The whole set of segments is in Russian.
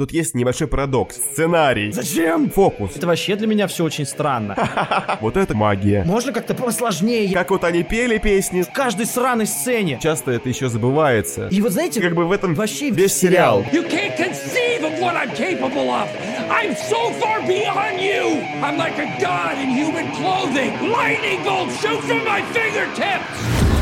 Тут есть небольшой парадокс. Сценарий. Зачем? Фокус. Это вообще для меня все очень странно. Вот это магия. Можно как-то посложнее. Как вот они пели песни, В каждой сраной сцене. часто это еще забывается. И вот знаете, Как бы в этом вообще весь сериал. You can't conceive of what I'm capable of. I'm so far beyond you. I'm like a god in human clothing. Lightning bolts shoot from my fingertips.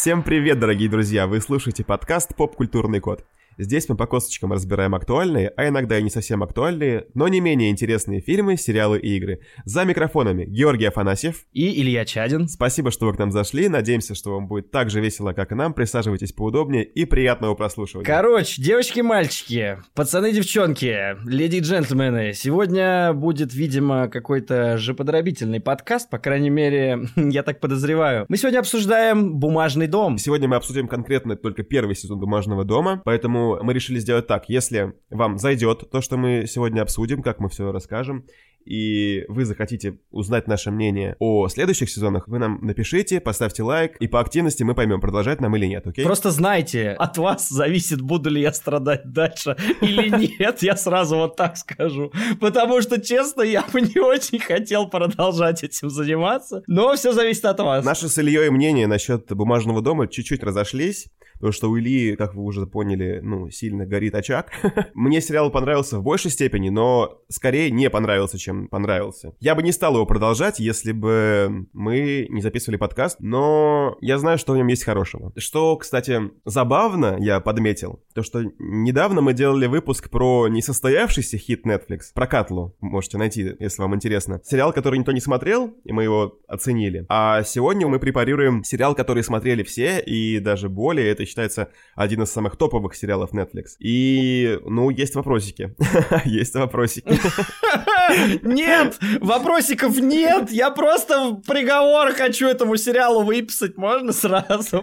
Всем привет, дорогие друзья! Вы слушаете подкаст «Поп-культурный код». Здесь мы по косточкам разбираем актуальные, а иногда и не совсем актуальные, но не менее интересные фильмы, сериалы и игры. За микрофонами Георгий Афанасьев. и Илья Чадин. Спасибо, что вы к нам зашли. Надеемся, что вам будет так же весело, как и нам. Присаживайтесь поудобнее и приятного прослушивания. Короче, девочки, мальчики, пацаны, девчонки, леди и джентльмены, сегодня будет, видимо, какой-то жеподробительный подкаст, по крайней мере, я так подозреваю. Мы сегодня обсуждаем «Бумажный дом». Сегодня мы обсудим конкретно только первый сезон «Бумажного дома», поэтому мы решили сделать так. Если вам зайдет то, что мы сегодня обсудим, как мы все расскажем, и вы захотите узнать наше мнение о следующих сезонах, вы нам напишите, поставьте лайк, и по активности мы поймем, продолжать нам или нет, окей? Просто знайте, от вас зависит, буду ли я страдать дальше или нет, я сразу вот так скажу. Потому что, честно, я бы не очень хотел продолжать этим заниматься, но все зависит от вас. Наши с Ильей мнения насчет «Бумажного дома» чуть-чуть разошлись, потому что у Ильи, как вы уже поняли, ну, сильно горит очаг. Мне сериал понравился в большей степени, но скорее не понравился, чем понравился. Я бы не стал его продолжать, если бы мы не записывали подкаст, но я знаю, что в нем есть хорошего. Что, кстати, забавно, я подметил, то, что недавно мы делали выпуск про несостоявшийся хит Netflix, про Катлу, можете найти, если вам интересно. Сериал, который никто не смотрел, и мы его оценили. А сегодня мы препарируем сериал, который смотрели все, и даже более, это считается один из самых топовых сериалов Netflix. И, ну, есть вопросики. Есть вопросики. Нет, вопросиков нет, я просто приговор хочу этому сериалу выписать, можно сразу?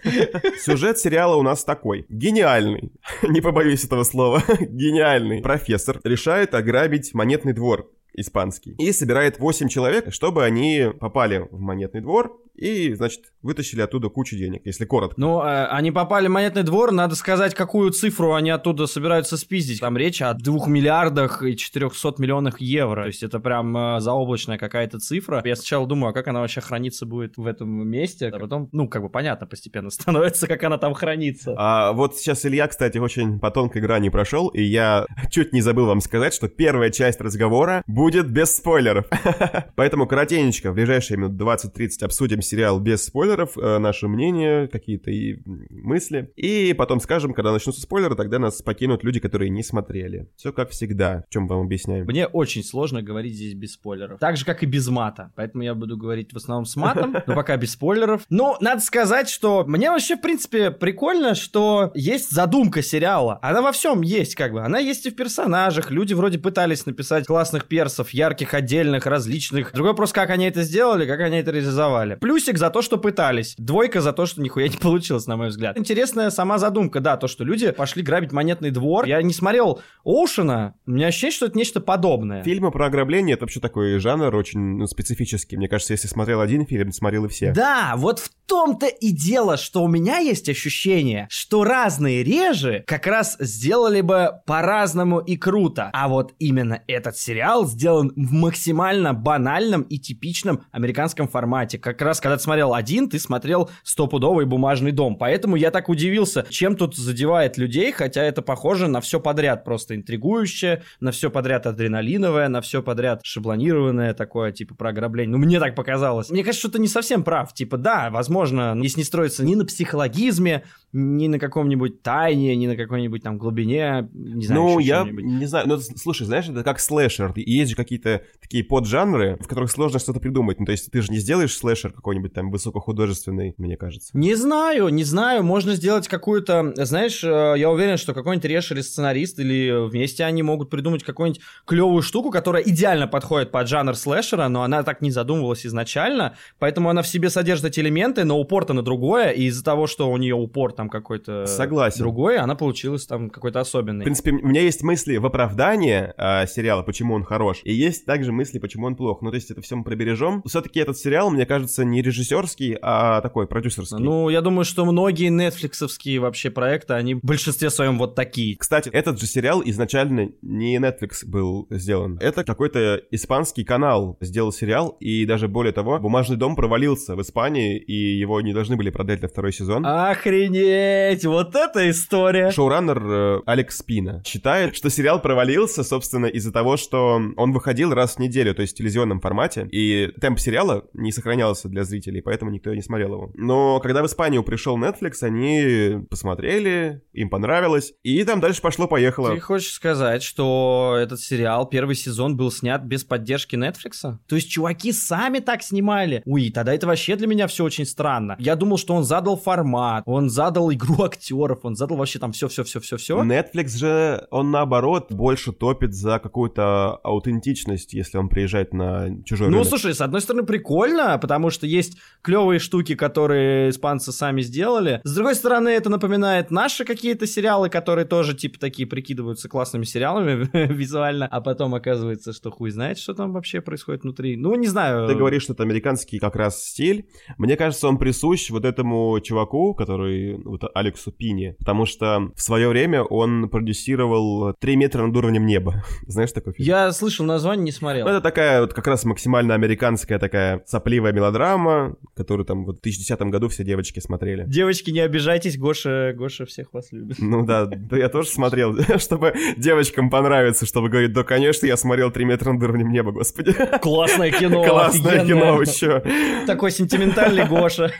Сюжет сериала у нас такой. Гениальный. Не побоюсь этого слова. Гениальный. Профессор решает ограбить монетный двор испанский. И собирает 8 человек, чтобы они попали в монетный двор и, значит, вытащили оттуда кучу денег, если коротко. Ну, э, они попали в монетный двор, надо сказать, какую цифру они оттуда собираются спиздить. Там речь о 2 миллиардах и 400 миллионах евро. То есть это прям э, заоблачная какая-то цифра. Я сначала думаю, а как она вообще храниться будет в этом месте, а потом, ну, как бы понятно постепенно становится, как она там хранится. А вот сейчас Илья, кстати, очень по тонкой грани прошел, и я чуть не забыл вам сказать, что первая часть разговора будет без спойлеров. Поэтому коротенечко, в ближайшие минут 20-30 обсудим сериал без спойлеров, э, наше мнение, какие-то и мысли. И потом скажем, когда начнутся спойлеры, тогда нас покинут люди, которые не смотрели. Все как всегда, в чем вам объясняем. Мне очень сложно говорить здесь без спойлеров. Так же, как и без мата. Поэтому я буду говорить в основном с матом, но пока без спойлеров. Но надо сказать, что мне вообще, в принципе, прикольно, что есть задумка сериала. Она во всем есть, как бы. Она есть и в персонажах. Люди вроде пытались написать классных персов, ярких, отдельных, различных. Другой вопрос, как они это сделали, как они это реализовали. Плюсик за то, что пытались. Двойка за то, что нихуя не получилось, на мой взгляд. Интересная сама задумка, да, то, что люди пошли грабить монетный двор. Я не смотрел Оушена, у меня ощущение, что это нечто подобное. Фильмы про ограбление — это вообще такой жанр очень ну, специфический. Мне кажется, если смотрел один фильм, смотрел и все. Да, вот в том-то и дело, что у меня есть ощущение, что разные режи как раз сделали бы по-разному и круто. А вот именно этот сериал сделан в максимально банальном и типичном американском формате. Как раз, когда ты смотрел один, ты смотрел стопудовый бумажный дом. Поэтому я так удивился, чем тут задевает людей, хотя это похоже на все подряд, просто интригующее, на все подряд адреналиновое, на все подряд шаблонированное такое, типа про ограбление. Ну, мне так показалось. Мне кажется, что ты не совсем прав. Типа, да, возможно, если не строится ни на психологизме, ни на каком-нибудь тайне, ни на какой-нибудь там глубине, не знаю, Ну, я не знаю, ну, слушай, знаешь, это как слэшер, есть же какие-то такие поджанры, в которых сложно что-то придумать, ну, то есть ты же не сделаешь слэшер какой-нибудь там высокохудожественный, мне кажется. Не знаю, не знаю. Можно сделать какую-то... Знаешь, э, я уверен, что какой-нибудь или сценарист, или вместе они могут придумать какую-нибудь клевую штуку, которая идеально подходит под жанр слэшера, но она так не задумывалась изначально, поэтому она в себе содержит эти элементы, но упор-то на другое, и из-за того, что у нее упор там какой-то Согласен. другой, она получилась там какой-то особенный. В принципе, у меня есть мысли в оправдание э, сериала, почему он хорош, и есть также мысли, почему он плох. Ну, то есть это все мы пробережем. Все-таки этот сериал, мне кажется, не режиссерский, а такой продюсерский. Ну, я думаю, что многие нетфликсовские вообще проекты, они в большинстве своем вот такие. Кстати, этот же сериал изначально не Netflix был сделан. Это какой-то испанский канал сделал сериал, и даже более того, «Бумажный дом» провалился в Испании, и его не должны были продать на второй сезон. Охренеть! Вот эта история! Шоураннер э, Алекс Спина считает, что сериал провалился, собственно, из-за того, что он выходил раз в неделю, то есть в телевизионном формате, и темп сериала не сохранялся для зрителей, поэтому никто не смотрел его. Но когда в Испанию пришел Netflix, они посмотрели, им понравилось, и там дальше пошло-поехало. Ты хочешь сказать, что этот сериал, первый сезон, был снят без поддержки Netflix? То есть чуваки сами так снимали? Уй, тогда это вообще для меня все очень странно. Я думал, что он задал формат, он задал игру актеров, он задал вообще там все-все-все-все-все. Netflix же, он наоборот больше топит за какую-то аутентичность, если он приезжает на чужой Ну, рынок. слушай, с одной стороны, прикольно, потому что есть клевые штуки, которые испанцы сами сделали. С другой стороны, это напоминает наши какие-то сериалы, которые тоже, типа, такие прикидываются классными сериалами визуально, а потом оказывается, что хуй знает, что там вообще происходит внутри. Ну, не знаю. Ты говоришь, что это американский как раз стиль. Мне кажется, он присущ вот этому чуваку, который, вот Алексу Пини, потому что в свое время он продюсировал «Три метра над уровнем неба». Знаешь такой фильм? Я слышал название, не смотрел. Ну, это такая вот как раз максимально американская такая сопливая мелодрама, которую там вот в 2010 году все девочки смотрели. Девочки, не обижайтесь, Гоша, Гоша всех вас любит. Ну да, да я тоже смотрел, чтобы девочкам понравиться, чтобы говорить, да, конечно, я смотрел «Три метра над уровнем неба», господи. Классное кино, Классное кино еще. Такой сентиментальный Гоша.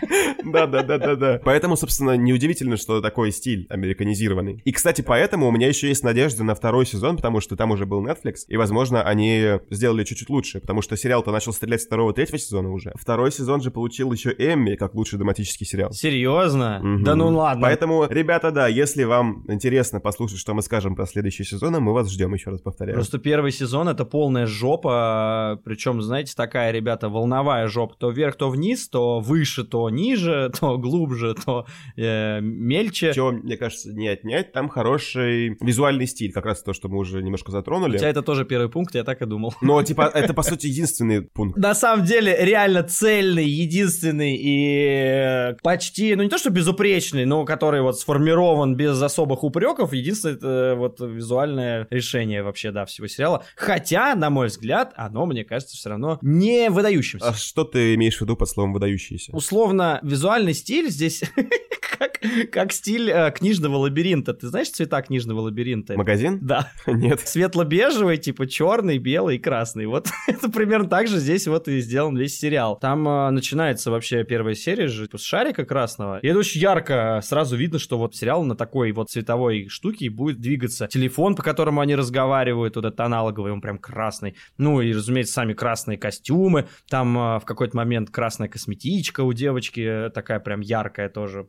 Да, да, да, да, да. Поэтому, собственно, неудивительно, что такой стиль американизированный. И, кстати, поэтому у меня еще есть надежда на второй сезон, потому что там уже был Netflix, и, возможно, они сделали чуть-чуть лучше, потому что сериал-то начал стрелять с второго, третьего сезона уже. Второй сезон же получил еще Эмми как лучший драматический сериал. Серьезно? Мгм. Да ну ладно. Поэтому, ребята, да, если вам интересно послушать, что мы скажем про следующий сезон, мы вас ждем, еще раз повторяю. Просто первый сезон это полная жопа, причем, знаете, такая, ребята, волновая жопа, то вверх, то вниз, то выше, то ниже, то глубже, то э, мельче. Чего, мне кажется, не отнять, там хороший визуальный стиль, как раз то, что мы уже немножко затронули. тебя это тоже первый пункт, я так и думал. Но, типа, это, по сути, единственный пункт. На самом деле, реально цельный, единственный и э, почти, ну не то что безупречный, но который вот сформирован без особых упреков, единственное это вот визуальное решение вообще, да, всего сериала. Хотя, на мой взгляд, оно, мне кажется, все равно не выдающимся. А что ты имеешь в виду под словом «выдающийся»? Условно, визуальный стиль здесь как, как стиль э, книжного лабиринта. Ты знаешь цвета книжного лабиринта? Магазин? Да. Нет. Светло-бежевый, типа черный, белый и красный. Вот это примерно так же здесь вот и сделан весь сериал. Там э, начинается вообще первая серия же с шарика красного. И это очень ярко. Сразу видно, что вот сериал на такой вот цветовой штуке будет двигаться. Телефон, по которому они разговаривают, вот этот аналоговый, он прям красный. Ну и, разумеется, сами красные костюмы. Там э, в какой-то момент красная косметичка у девочки, э, такая прям яркая тоже,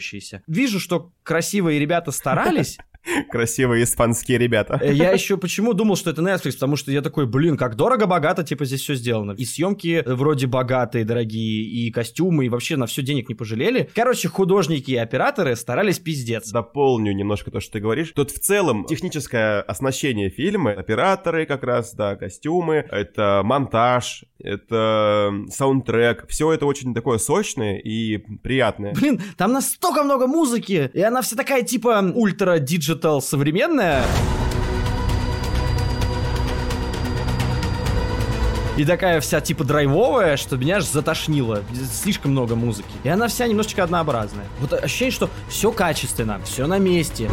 выделяющаяся. Вижу, что красивые ребята старались, Красивые испанские ребята. Э, Я еще почему думал, что это Netflix, потому что я такой, блин, как дорого-богато, типа, здесь все сделано. И съемки вроде богатые, дорогие, и костюмы, и вообще на все денег не пожалели. Короче, художники и операторы старались пиздец. Дополню немножко то, что ты говоришь. Тут в целом техническое оснащение фильма, операторы как раз, да, костюмы, это монтаж, это саундтрек. Все это очень такое сочное и приятное. Блин, там настолько много музыки, и она вся такая, типа, ультра-digital современная. И такая вся типа драйвовая, что меня аж затошнило. Слишком много музыки. И она вся немножечко однообразная. Вот ощущение, что все качественно, все на месте.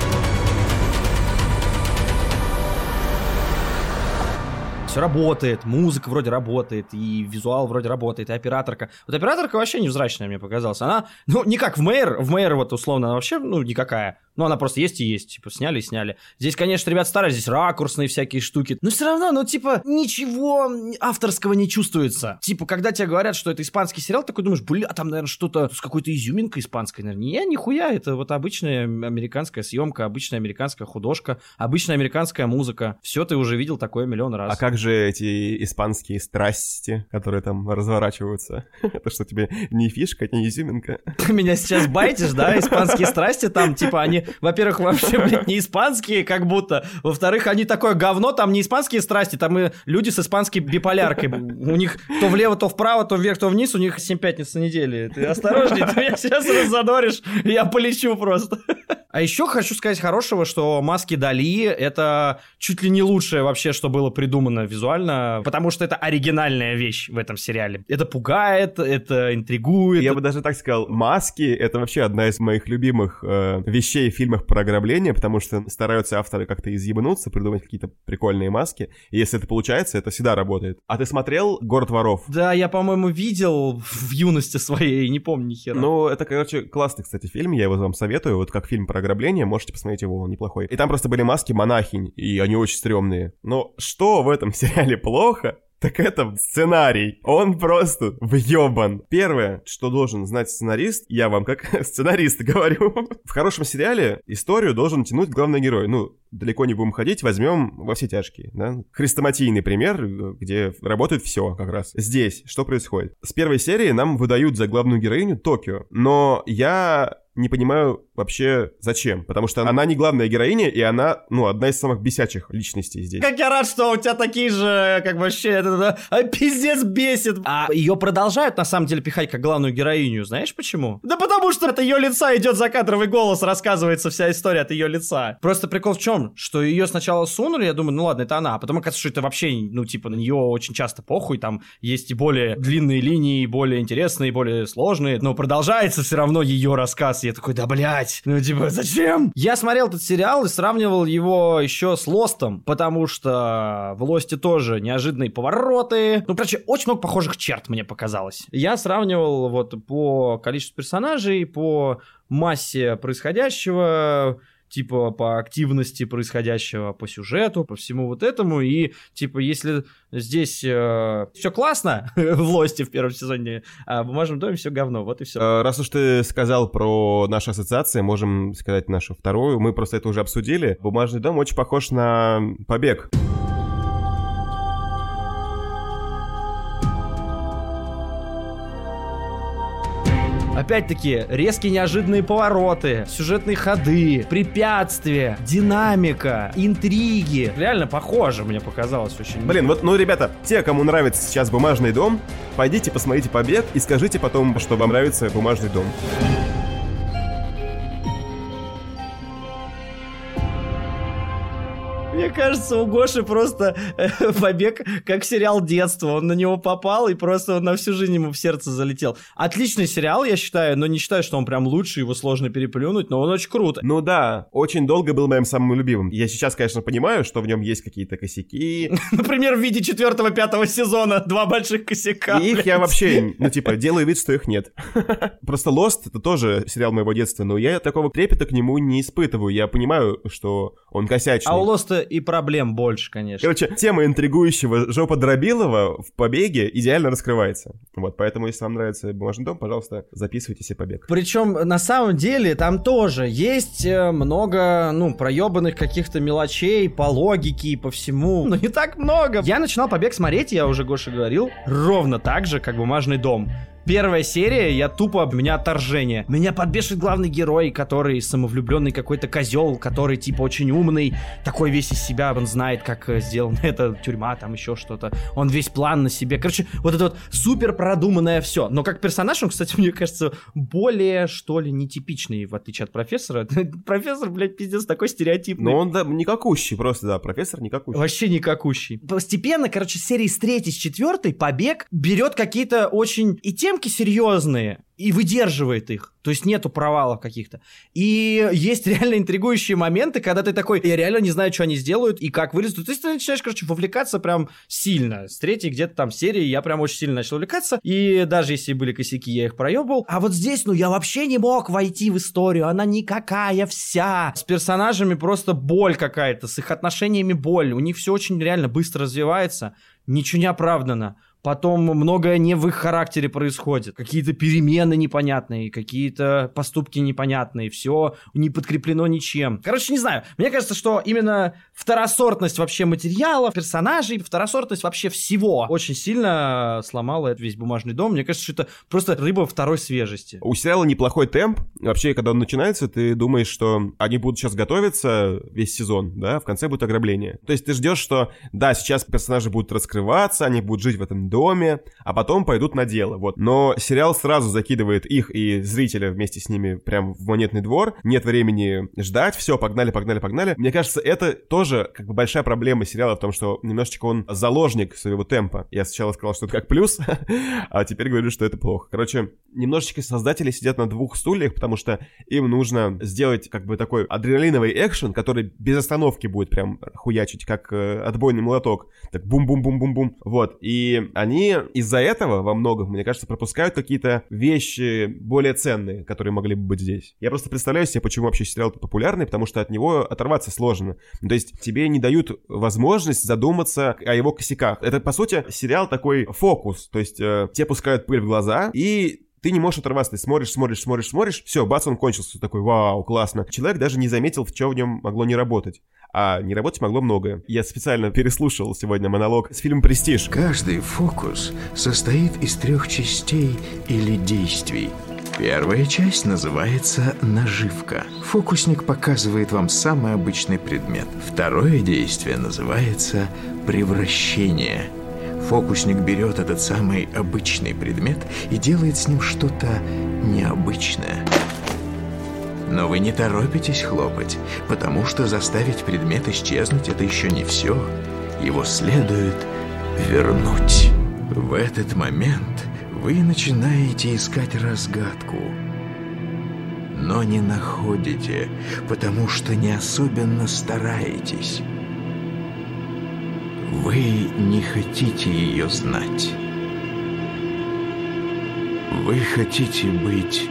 Все работает, музыка вроде работает, и визуал вроде работает, и операторка. Вот операторка вообще невзрачная мне показалась. Она, ну, не как в Мэйр, в Мэйр вот условно она вообще, ну, никакая. Ну, она просто есть и есть, типа, сняли и сняли. Здесь, конечно, ребят старались, здесь ракурсные всякие штуки. Но все равно, ну, типа, ничего авторского не чувствуется. Типа, когда тебе говорят, что это испанский сериал, такой думаешь, бля, там, наверное, что-то с какой-то изюминкой испанской, наверное. Не, нихуя, это вот обычная американская съемка, обычная американская художка, обычная американская музыка. Все ты уже видел такое миллион раз. А как же эти испанские страсти, которые там разворачиваются? Это что, тебе не фишка, не изюминка? Ты меня сейчас байтишь, да? Испанские страсти там, типа, они во-первых, вообще, блядь, не испанские, как будто. Во-вторых, они такое говно, там не испанские страсти, там и люди с испанской биполяркой. У них то влево, то вправо, то вверх, то вниз, у них 7 пятниц на неделе. Ты осторожней, ты меня сейчас раззадоришь, я полечу просто. А еще хочу сказать хорошего, что маски Дали — это чуть ли не лучшее вообще, что было придумано визуально, потому что это оригинальная вещь в этом сериале. Это пугает, это интригует. Я бы даже так сказал, маски — это вообще одна из моих любимых э, вещей в фильмах про ограбление, потому что стараются авторы как-то изъебнуться, придумать какие-то прикольные маски. И если это получается, это всегда работает. А ты смотрел «Город воров»? Да, я, по-моему, видел в юности своей, не помню ни хера. Ну, это, короче, классный, кстати, фильм, я его вам советую, вот как фильм про ограбление, можете посмотреть его, он неплохой. И там просто были маски монахинь, и они очень стрёмные. Но что в этом сериале плохо, так это сценарий. Он просто въебан. Первое, что должен знать сценарист, я вам как сценарист говорю, в хорошем сериале историю должен тянуть главный герой. Ну, далеко не будем ходить, возьмем во все тяжкие, да? Хрестоматийный пример, где работает все как раз. Здесь что происходит? С первой серии нам выдают за главную героиню Токио, но я не понимаю вообще зачем. Потому что она не главная героиня, и она, ну, одна из самых бесячих личностей здесь. Как я рад, что у тебя такие же, как вообще, это, это, пиздец бесит. А ее продолжают, на самом деле, пихать как главную героиню. Знаешь почему? Да потому что от ее лица идет закадровый голос, рассказывается вся история от ее лица. Просто прикол в чем? Что ее сначала сунули, я думаю, ну ладно, это она. А потом оказывается, что это вообще, ну, типа, на нее очень часто похуй, там есть и более длинные линии, и более интересные, и более сложные, но продолжается все равно ее рассказ, я такой, да, блядь, ну типа, зачем? Я смотрел этот сериал и сравнивал его еще с Лостом, потому что в Лосте тоже неожиданные повороты. Ну, короче, очень много похожих черт мне показалось. Я сравнивал вот по количеству персонажей, по массе происходящего, типа по активности происходящего, по сюжету, по всему вот этому. И типа если здесь э, все классно в Лосте в первом сезоне, а в Бумажном доме все говно, вот и все. Э, раз уж ты сказал про наши ассоциации, можем сказать нашу вторую. Мы просто это уже обсудили. Бумажный дом очень похож на побег. Опять-таки, резкие неожиданные повороты, сюжетные ходы, препятствия, динамика, интриги. Реально похоже, мне показалось очень. Блин, вот, ну, ребята, те, кому нравится сейчас «Бумажный дом», пойдите посмотрите «Побег» и скажите потом, что вам нравится «Бумажный дом». Мне кажется, у Гоши просто э, побег как сериал детства. Он на него попал, и просто он на всю жизнь ему в сердце залетел. Отличный сериал, я считаю, но не считаю, что он прям лучший, его сложно переплюнуть, но он очень круто. Ну да, очень долго был моим самым любимым. Я сейчас, конечно, понимаю, что в нем есть какие-то косяки. Например, в виде четвертого-пятого сезона два больших косяка. И их я вообще, ну типа, делаю вид, что их нет. Просто Lost это тоже сериал моего детства, но я такого трепета к нему не испытываю. Я понимаю, что он косячный. А у Lost и проблем больше, конечно. Короче, тема интригующего жопа Дробилова в «Побеге» идеально раскрывается. Вот, поэтому, если вам нравится «Бумажный дом», пожалуйста, записывайте себе «Побег». Причем, на самом деле, там тоже есть э, много, ну, проебанных каких-то мелочей по логике и по всему. Но не так много. Я начинал «Побег» смотреть, я уже Гоша говорил, ровно так же, как «Бумажный дом». Первая серия, я тупо, у меня отторжение. Меня подбешивает главный герой, который самовлюбленный какой-то козел, который типа очень умный, такой весь из себя, он знает, как э, сделана эта тюрьма, там еще что-то. Он весь план на себе. Короче, вот это вот супер продуманное все. Но как персонаж, он, кстати, мне кажется, более, что ли, нетипичный, в отличие от профессора. Профессор, блядь, пиздец, такой стереотипный. Ну он, да, никакущий просто, да, профессор никакущий. Вообще никакущий. Постепенно, короче, серии с третьей, с четвертой побег берет какие-то очень и темки серьезные, и выдерживает их. То есть нету провалов каких-то. И есть реально интригующие моменты, когда ты такой, я реально не знаю, что они сделают и как вылезут. То есть ты начинаешь, короче, вовлекаться прям сильно. С третьей где-то там серии я прям очень сильно начал увлекаться. И даже если были косяки, я их проебал. А вот здесь, ну, я вообще не мог войти в историю. Она никакая вся. С персонажами просто боль какая-то, с их отношениями боль. У них все очень реально быстро развивается. Ничего не оправдано потом многое не в их характере происходит. Какие-то перемены непонятные, какие-то поступки непонятные, все не подкреплено ничем. Короче, не знаю, мне кажется, что именно второсортность вообще материала, персонажей, второсортность вообще всего очень сильно сломала этот весь бумажный дом. Мне кажется, что это просто рыба второй свежести. У сериала неплохой темп. Вообще, когда он начинается, ты думаешь, что они будут сейчас готовиться весь сезон, да, в конце будет ограбление. То есть ты ждешь, что, да, сейчас персонажи будут раскрываться, они будут жить в этом доме, а потом пойдут на дело, вот. Но сериал сразу закидывает их и зрителя вместе с ними прям в монетный двор, нет времени ждать, все, погнали, погнали, погнали. Мне кажется, это тоже как бы большая проблема сериала в том, что немножечко он заложник своего темпа. Я сначала сказал, что это как плюс, а теперь говорю, что это плохо. Короче, немножечко создатели сидят на двух стульях, потому что им нужно сделать как бы такой адреналиновый экшен, который без остановки будет прям хуячить, как э, отбойный молоток. Так бум-бум-бум-бум-бум. Вот. И они из-за этого во многом, мне кажется, пропускают какие-то вещи более ценные, которые могли бы быть здесь. Я просто представляю себе, почему вообще сериал популярный, потому что от него оторваться сложно. То есть тебе не дают возможность задуматься о его косяках. Это, по сути, сериал такой фокус. То есть э, тебе пускают пыль в глаза, и ты не можешь оторваться, ты смотришь, смотришь, смотришь, смотришь, все, бац, он кончился, такой, вау, классно. Человек даже не заметил, в чем в нем могло не работать. А не работать могло многое. Я специально переслушал сегодня монолог с фильмом «Престиж». Каждый фокус состоит из трех частей или действий. Первая часть называется «наживка». Фокусник показывает вам самый обычный предмет. Второе действие называется «превращение». Фокусник берет этот самый обычный предмет и делает с ним что-то необычное. Но вы не торопитесь хлопать, потому что заставить предмет исчезнуть – это еще не все. Его следует вернуть. В этот момент вы начинаете искать разгадку. Но не находите, потому что не особенно стараетесь. Вы не хотите ее знать. Вы хотите быть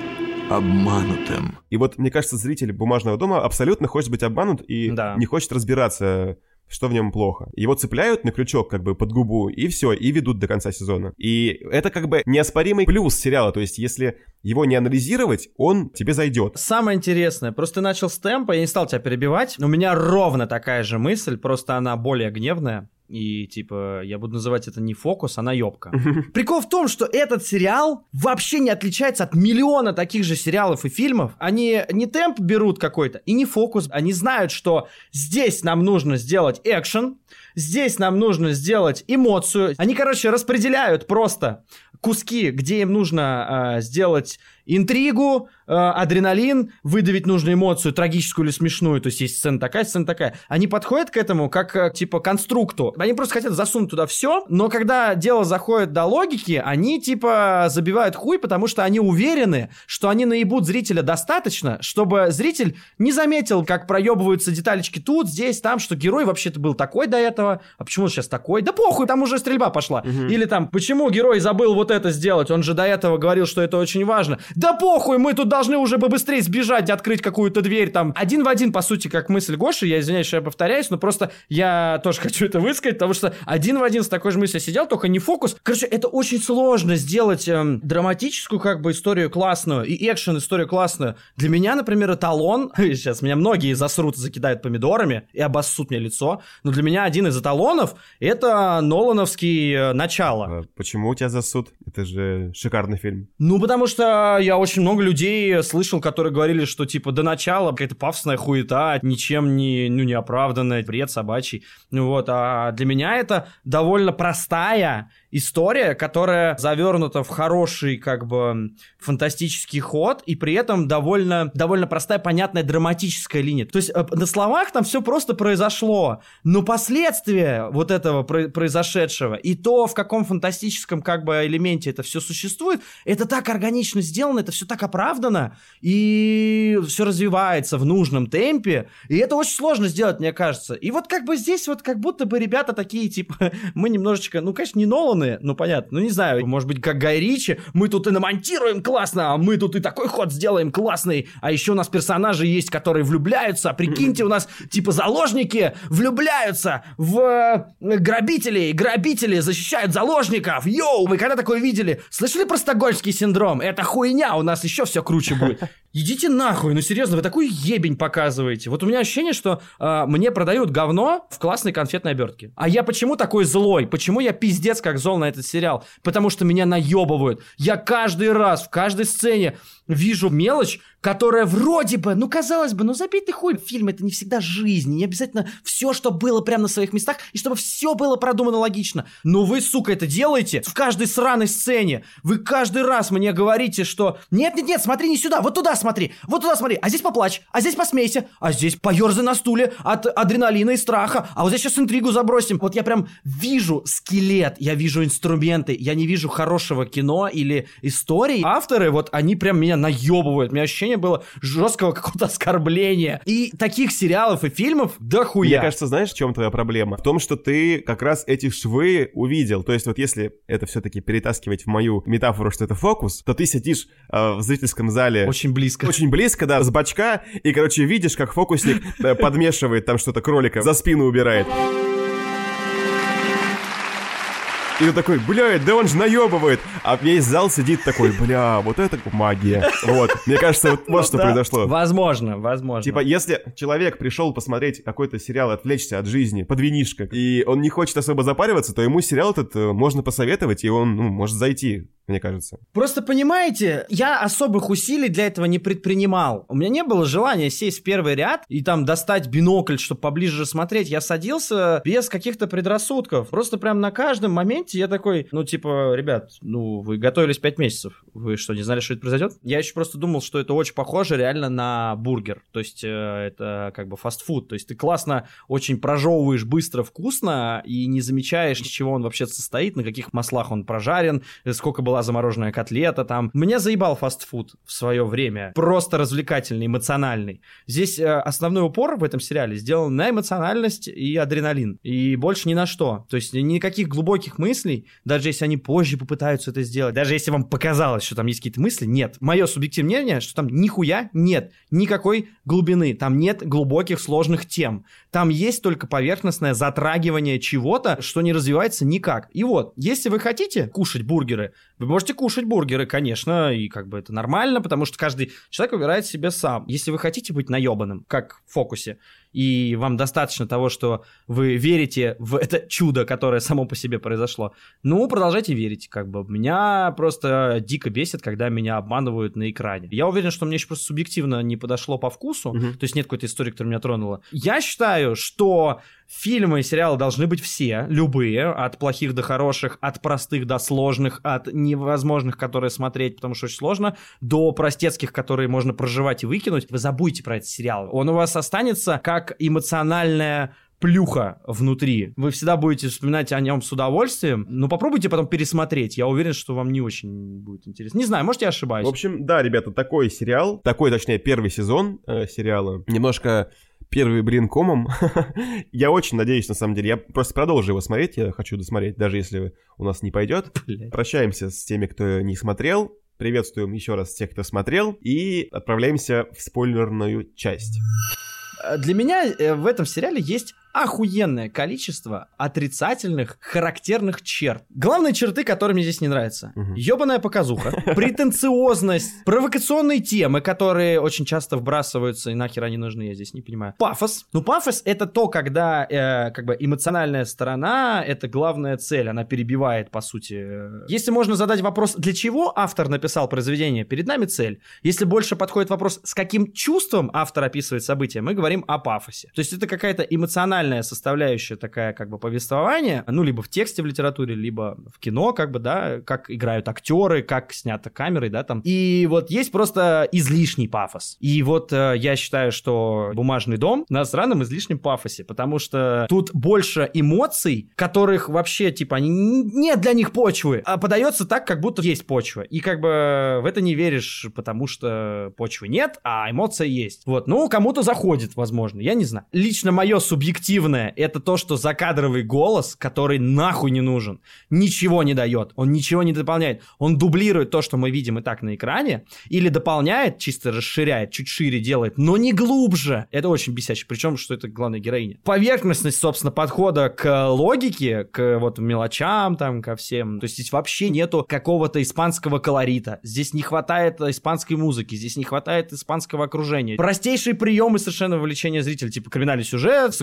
обманутым. И вот, мне кажется, зритель «Бумажного дома» абсолютно хочет быть обманут и Да. не хочет разбираться, что в нем плохо. Его цепляют на крючок как бы под губу, и все, и ведут до конца сезона. И это как бы неоспоримый плюс сериала, то есть если его не анализировать, он тебе зайдет. Самое интересное, просто ты начал с темпа, я не стал тебя перебивать. У меня ровно такая же мысль, просто она более гневная. И, типа, я буду называть это не фокус, а наебка. Прикол в том, что этот сериал вообще не отличается от миллиона таких же сериалов и фильмов. Они не темп берут какой-то и не фокус. Они знают, что здесь нам нужно сделать экшен, здесь нам нужно сделать эмоцию. Они, короче, распределяют просто куски, где им нужно э, сделать интригу, э, адреналин, выдавить нужную эмоцию, трагическую или смешную. То есть есть сцена такая, сцена такая. Они подходят к этому как, э, типа, конструкту. Они просто хотят засунуть туда все, но когда дело заходит до логики, они, типа, забивают хуй, потому что они уверены, что они наебут зрителя достаточно, чтобы зритель не заметил, как проебываются деталечки тут, здесь, там, что герой вообще-то был такой до этого, а почему он сейчас такой? Да похуй, там уже стрельба пошла. Или там, почему герой забыл вот это сделать? Он же до этого говорил, что это очень важно. Да похуй, мы тут должны уже бы быстрее сбежать, открыть какую-то дверь там. Один в один, по сути, как мысль Гоши, я извиняюсь, что я повторяюсь, но просто я тоже хочу это высказать, потому что один в один с такой же мыслью сидел, только не фокус. Короче, это очень сложно сделать эм, драматическую как бы историю классную и экшен историю классную. Для меня, например, эталон, сейчас меня многие засрут, закидают помидорами и обоссут мне лицо, но для меня один из эталонов это Нолановский э, начало. А почему у тебя засуд? Это же шикарный фильм. Ну, потому что я очень много людей слышал, которые говорили, что, типа, до начала какая-то пафосная хуета, ничем не, ну, не оправданная, бред собачий. Вот, а для меня это довольно простая история, которая завернута в хороший, как бы, фантастический ход, и при этом довольно, довольно простая, понятная драматическая линия. То есть э, на словах там все просто произошло, но последствия вот этого про- произошедшего и то, в каком фантастическом, как бы, элементе это все существует, это так органично сделано, это все так оправдано, и все развивается в нужном темпе, и это очень сложно сделать, мне кажется. И вот как бы здесь вот как будто бы ребята такие, типа, мы немножечко, ну, конечно, не Ноланы, ну, понятно, ну, не знаю, может быть, как Гай Ричи, мы тут и намонтируем классно, а мы тут и такой ход сделаем классный, а еще у нас персонажи есть, которые влюбляются, а прикиньте, у нас, типа, заложники влюбляются в э, грабителей, грабители защищают заложников, йоу, вы когда такое видели? Слышали про стокгольмский синдром? Это хуйня, у нас еще все круче будет. Идите нахуй, ну серьезно, вы такую ебень показываете. Вот у меня ощущение, что э, мне продают говно в классной конфетной обертке. А я почему такой злой? Почему я пиздец как зол на этот сериал? Потому что меня наебывают. Я каждый раз в каждой сцене вижу мелочь, которая вроде бы, ну казалось бы, ну забей ты хуй, фильм это не всегда жизнь, не обязательно все, что было прямо на своих местах, и чтобы все было продумано логично. Но вы, сука, это делаете в каждой сраной сцене. Вы каждый раз мне говорите, что нет-нет-нет, смотри не сюда, вот туда смотри, вот туда смотри, а здесь поплачь, а здесь посмейся, а здесь поерзай на стуле от адреналина и страха, а вот здесь сейчас интригу забросим. Вот я прям вижу скелет, я вижу инструменты, я не вижу хорошего кино или истории. Авторы, вот они прям меня наебывают, у меня ощущение было жесткого какого-то оскорбления. И таких сериалов и фильмов дохуя. Мне кажется, знаешь, в чем твоя проблема? В том, что ты как раз эти швы увидел. То есть вот если это все-таки перетаскивать в мою метафору, что это фокус, то ты сидишь э, в зрительском зале... Очень близко. Очень близко, да, с бачка, и, короче, видишь, как фокусник э, подмешивает там что-то кролика, за спину убирает. И ты такой, блядь, да он же наебывает. А весь зал сидит такой, бля, вот это магия. Вот, мне кажется, вот, вот что Да. произошло. Возможно, возможно. Типа, если человек пришел посмотреть какой-то сериал, отвлечься от жизни, под винишко, и он не хочет особо запариваться, то ему сериал этот э, можно посоветовать, и он ну, может зайти, мне кажется. Просто понимаете, я особых усилий для этого не предпринимал. У меня не было желания сесть в первый ряд и там достать бинокль, чтобы поближе смотреть. Я садился без каких-то предрассудков. Просто прям на каждом моменте я такой, ну типа, ребят, ну вы готовились 5 месяцев. Вы что, не знали, что это произойдет? Я еще просто думал, что это очень похоже реально на бургер. То есть э, это как бы фастфуд. То есть ты классно очень прожевываешь быстро, вкусно и не замечаешь, из чего он вообще состоит, на каких маслах он прожарен, э, сколько была замороженная котлета там. Меня заебал фастфуд в свое время. Просто развлекательный, эмоциональный. Здесь э, основной упор в этом сериале сделан на эмоциональность и адреналин. И больше ни на что. То есть никаких глубоких мыслей, даже если они позже попытаются это сделать, даже если вам показалось, что там есть какие-то мысли, нет. Мое субъективное мнение, что там нихуя нет. Никакой глубины. Там нет глубоких, сложных тем. Там есть только поверхностное затрагивание чего-то, что не развивается никак. И вот, если вы хотите кушать бургеры, вы можете кушать бургеры, конечно, и как бы это нормально, потому что каждый человек выбирает себе сам. Если вы хотите быть наебанным, как в фокусе, и вам достаточно того, что вы верите в это чудо, которое само по себе произошло, ну, продолжайте верить, как бы. Меня просто дико бесит, когда меня обманывают на экране. Я уверен, что мне еще просто субъективно не подошло по вкусу, Мгм. то есть нет какой-то истории, которая меня тронула. Я считаю, что фильмы и сериалы должны быть все, любые, от плохих до хороших, от простых до сложных, от невозможных, которые смотреть, потому что очень сложно, до простецких, которые можно проживать и выкинуть. Вы забудьте про этот сериал. Он у вас останется как эмоциональная плюха внутри. Вы всегда будете вспоминать о нем с удовольствием, но попробуйте потом пересмотреть. Я уверен, что вам не очень будет интересно. Не знаю, может, я ошибаюсь. В общем, да, ребята, такой сериал, такой, точнее, первый сезон э, сериала, немножко первый блин комом. я очень надеюсь, на самом деле, я просто продолжу его смотреть, я хочу досмотреть, даже если у нас не пойдет. Блядь. Прощаемся с теми, кто не смотрел. Приветствуем еще раз тех, кто смотрел. И отправляемся в спойлерную часть. Для меня э, в этом сериале есть охуенное количество отрицательных, характерных черт. Главные черты, которые мне здесь не нравятся. Мгм. Ёбаная показуха, претенциозность, провокационные темы, которые очень часто вбрасываются, и нахер они нужны, я здесь не понимаю. Пафос. Ну, пафос — это то, когда э, как бы эмоциональная сторона — это главная цель, она перебивает, по сути. Если можно задать вопрос, для чего автор написал произведение, перед нами цель. Если больше подходит вопрос, с каким чувством автор описывает события, мы говорим о пафосе. То есть это какая-то эмоциональная эмоциональная составляющая такая как бы повествования, ну, либо в тексте в литературе, либо в кино, как бы, да, как играют актеры, как снято камерой, да, там. И вот есть просто излишний пафос. И вот э, я считаю, что «Бумажный дом» на странном излишнем пафосе, потому что тут больше эмоций, которых вообще, типа, они нет для них почвы, а подается так, как будто есть почва. И как бы в это не веришь, потому что почвы нет, а эмоция есть. Вот, ну, кому-то заходит, возможно, я не знаю. Лично мое субъективное, это то, что закадровый голос, который нахуй не нужен, ничего не дает, он ничего не дополняет. Он дублирует то, что мы видим и так на экране, или дополняет, чисто расширяет, чуть шире делает, но не глубже. Это очень бесяще, причем, что это главная героиня. Поверхностность, собственно, подхода к логике, к вот мелочам там, ко всем. То есть здесь вообще нету какого-то испанского колорита. Здесь не хватает испанской музыки, здесь не хватает испанского окружения. Простейшие приемы совершенно вовлечения зрителя, типа криминальный сюжет,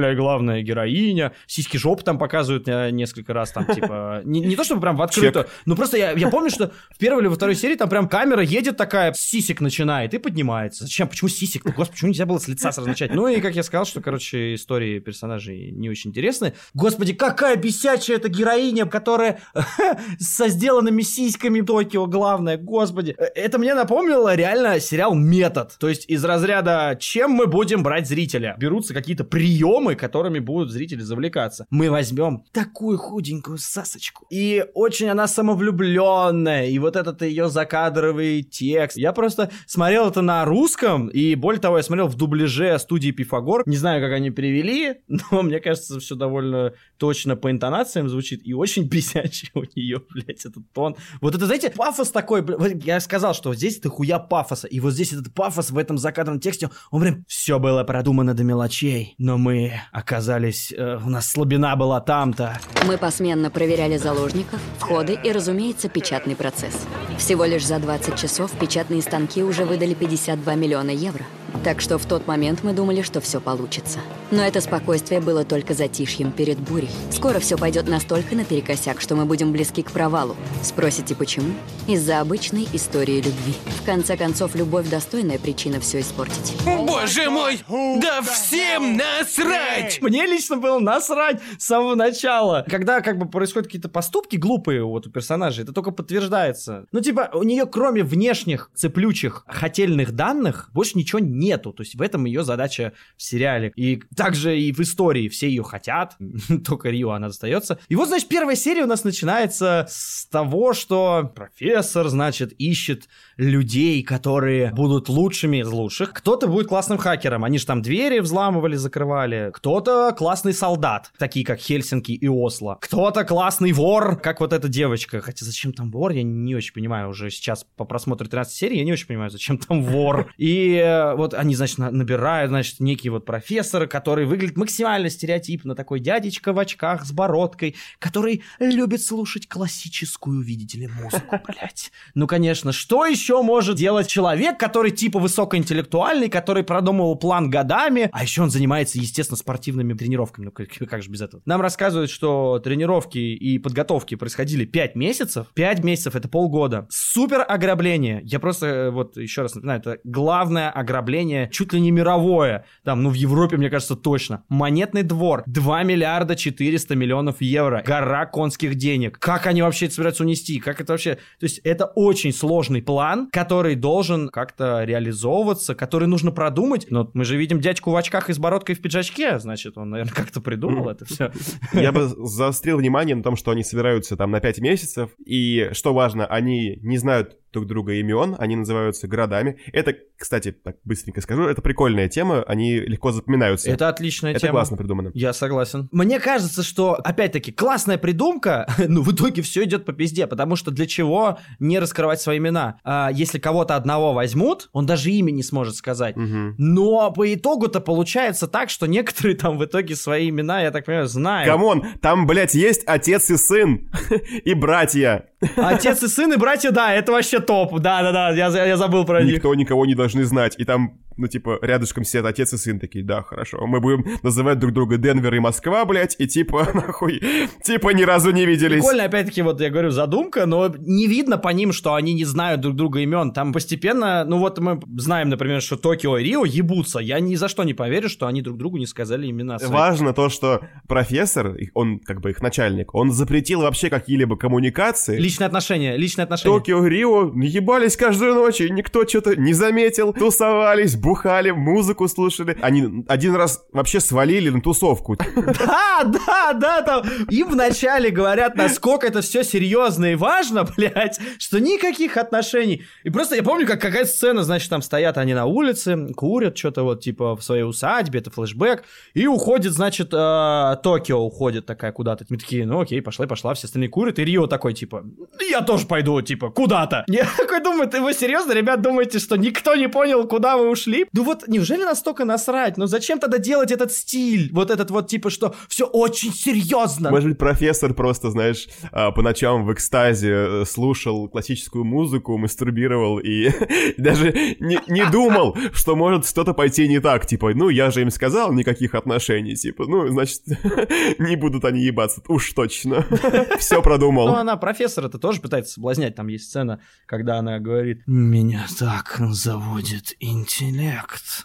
сексуальная главная героиня, сиськи жоп там показывают э, несколько раз, там, типа, не, не то чтобы прям в открытую, но просто я, я помню, что в первой или во второй серии там прям камера едет такая, сисек начинает и поднимается. Зачем? Почему сисек? Господи, почему нельзя было с лица сразу начать? Ну и, как я сказал, что, короче, истории персонажей не очень интересны. Господи, какая бесячая эта героиня, которая со сделанными сиськами Токио, главное, господи. Это мне напомнило реально сериал «Метод». То есть из разряда «Чем мы будем брать зрителя?» Берутся какие-то приемы, которыми будут зрители завлекаться. Мы возьмем такую худенькую сасочку. И очень она самовлюбленная. И вот этот ее закадровый текст. Я просто смотрел это на русском, и более того, я смотрел в дубляже студии Пифагор. Не знаю, как они перевели, но мне кажется, все довольно точно по интонациям звучит. И очень бесячий у нее, блядь, этот тон. Вот это, знаете, пафос такой, блядь, я сказал, что здесь ты хуя пафоса. И вот здесь этот пафос в этом закадровом тексте, он прям все было продумано до мелочей, но мы оказались, э, у нас слабина была там-то. Мы посменно проверяли заложников, входы и, разумеется, печатный процесс. Всего лишь за 20 часов печатные станки уже выдали 52 миллиона евро. Так что в тот момент мы думали, что все получится. Но это спокойствие было только затишьем перед бурей. Скоро все пойдет настолько наперекосяк, что мы будем близки к провалу. Спросите, почему? Из-за обычной истории любви. В конце концов, любовь достойная причина все испортить. Боже мой! Да всем насрать! Мне лично было насрать с самого начала. Когда как бы происходят какие-то поступки глупые вот у персонажей, это только подтверждается. Ну, типа, у нее кроме внешних цеплючих хотельных данных больше ничего нету. То есть в этом ее задача в сериале. И также и в истории все ее хотят, только Рио она остается. И вот, значит, первая серия у нас начинается с того, что профессор, значит, ищет людей, которые будут лучшими из лучших. Кто-то будет классным хакером. Они же там двери взламывали, закрывали. Кто-то классный солдат, такие как Хельсинки и Осло. Кто-то классный вор, как вот эта девочка. Хотя зачем там вор, я не очень понимаю уже сейчас по просмотру 13 серий, я не очень понимаю, зачем там вор. И э, вот они, значит, набирают, значит, некий вот профессор, который выглядит максимально стереотипно, такой дядечка в очках с бородкой, который любит слушать классическую, видите ли, музыку, блядь. Ну, конечно, что еще может делать человек, который типа высокоинтеллектуальный, который продумывал план годами, а еще он занимается, естественно, спортивными тренировками. Ну, как, как же без этого? Нам рассказывают, что тренировки и подготовки происходили 5 месяцев. 5 месяцев — это полгода. Супер ограбление. Я просто, э, вот еще раз напоминаю, это главное ограбление, чуть ли не мировое. Там, ну, в Европе, мне кажется, точно. Монетный двор. 2 миллиарда 400 миллионов евро. Гора конских денег. Как они вообще это собираются унести? Как это вообще... То есть это очень сложный план, который должен как-то реализовываться, который нужно продумать. Но мы же видим дядьку в очках и с бородкой в пиджачке, значит, он, наверное, как-то придумал это все. Я бы заострил внимание на том, что они собираются там на 5 месяцев, и, что важно, они не знают друг друга имен, они называются городами. Это, кстати, так быстренько скажу, это прикольная тема, они легко запоминаются. Это отличная это тема. Это классно придумано. Я согласен. Мне кажется, что, опять-таки, классная придумка, ну, в итоге все идет по пизде, потому что для чего не раскрывать свои имена? А, если кого-то одного возьмут, он даже имя не сможет сказать. Угу. Но по итогу-то получается так, что некоторые там в итоге свои имена, я так понимаю, знают. Come on, там, блядь, есть отец и сын, и братья. Отец и сын и братья, да, это вообще топ. Да-да-да, я, я забыл про них. Никто никого не должны знать. И там Ну, типа, рядышком сидят отец и сын такие, да, хорошо, мы будем называть друг друга Денвер и Москва, блядь, и типа, нахуй, типа ни разу не виделись. Прикольно, опять-таки, вот я говорю, задумка, но не видно по ним, что они не знают друг друга имен. Там постепенно, ну вот мы знаем, например, что Токио и Рио ебутся. Я ни за что не поверю, что они друг другу не сказали имена. свои. Важно то, что профессор, он как бы их начальник, он запретил вообще какие-либо коммуникации. Личные отношения, личные отношения. Токио, Рио ебались каждую ночь, и никто что-то не заметил. Тусовались, бухали, музыку слушали. Они один раз вообще свалили на тусовку. Да, да, да, там им вначале говорят, насколько это все серьезно и важно, блядь, что никаких отношений. И просто я помню, как какая сцена, значит, там стоят они на улице, курят что-то вот, типа, в своей усадьбе, это флешбэк, и уходит, значит, э, Токио уходит такая куда-то. Мы такие, ну окей, пошла, пошла, все остальные курят, и Рио такой, типа, я тоже пойду, типа, куда-то. Я такой думаю, ты вы серьезно, ребят, думаете, что никто не понял, куда вы ушли? Ну вот, неужели настолько насрать? Ну зачем тогда делать этот стиль? Вот этот вот, типа, что все очень серьезно. Может быть, профессор просто, знаешь, а, по ночам в экстазе э, слушал классическую музыку, мастурбировал и даже не, не думал, что может что-то пойти не так. Типа, ну, я же им сказал, никаких отношений. Типа, ну, значит, не будут они ебаться. Уж точно. Все Ну, продумал. она профессора-то тоже пытается соблазнять. Там есть сцена, когда она говорит, меня так заводит интеллект.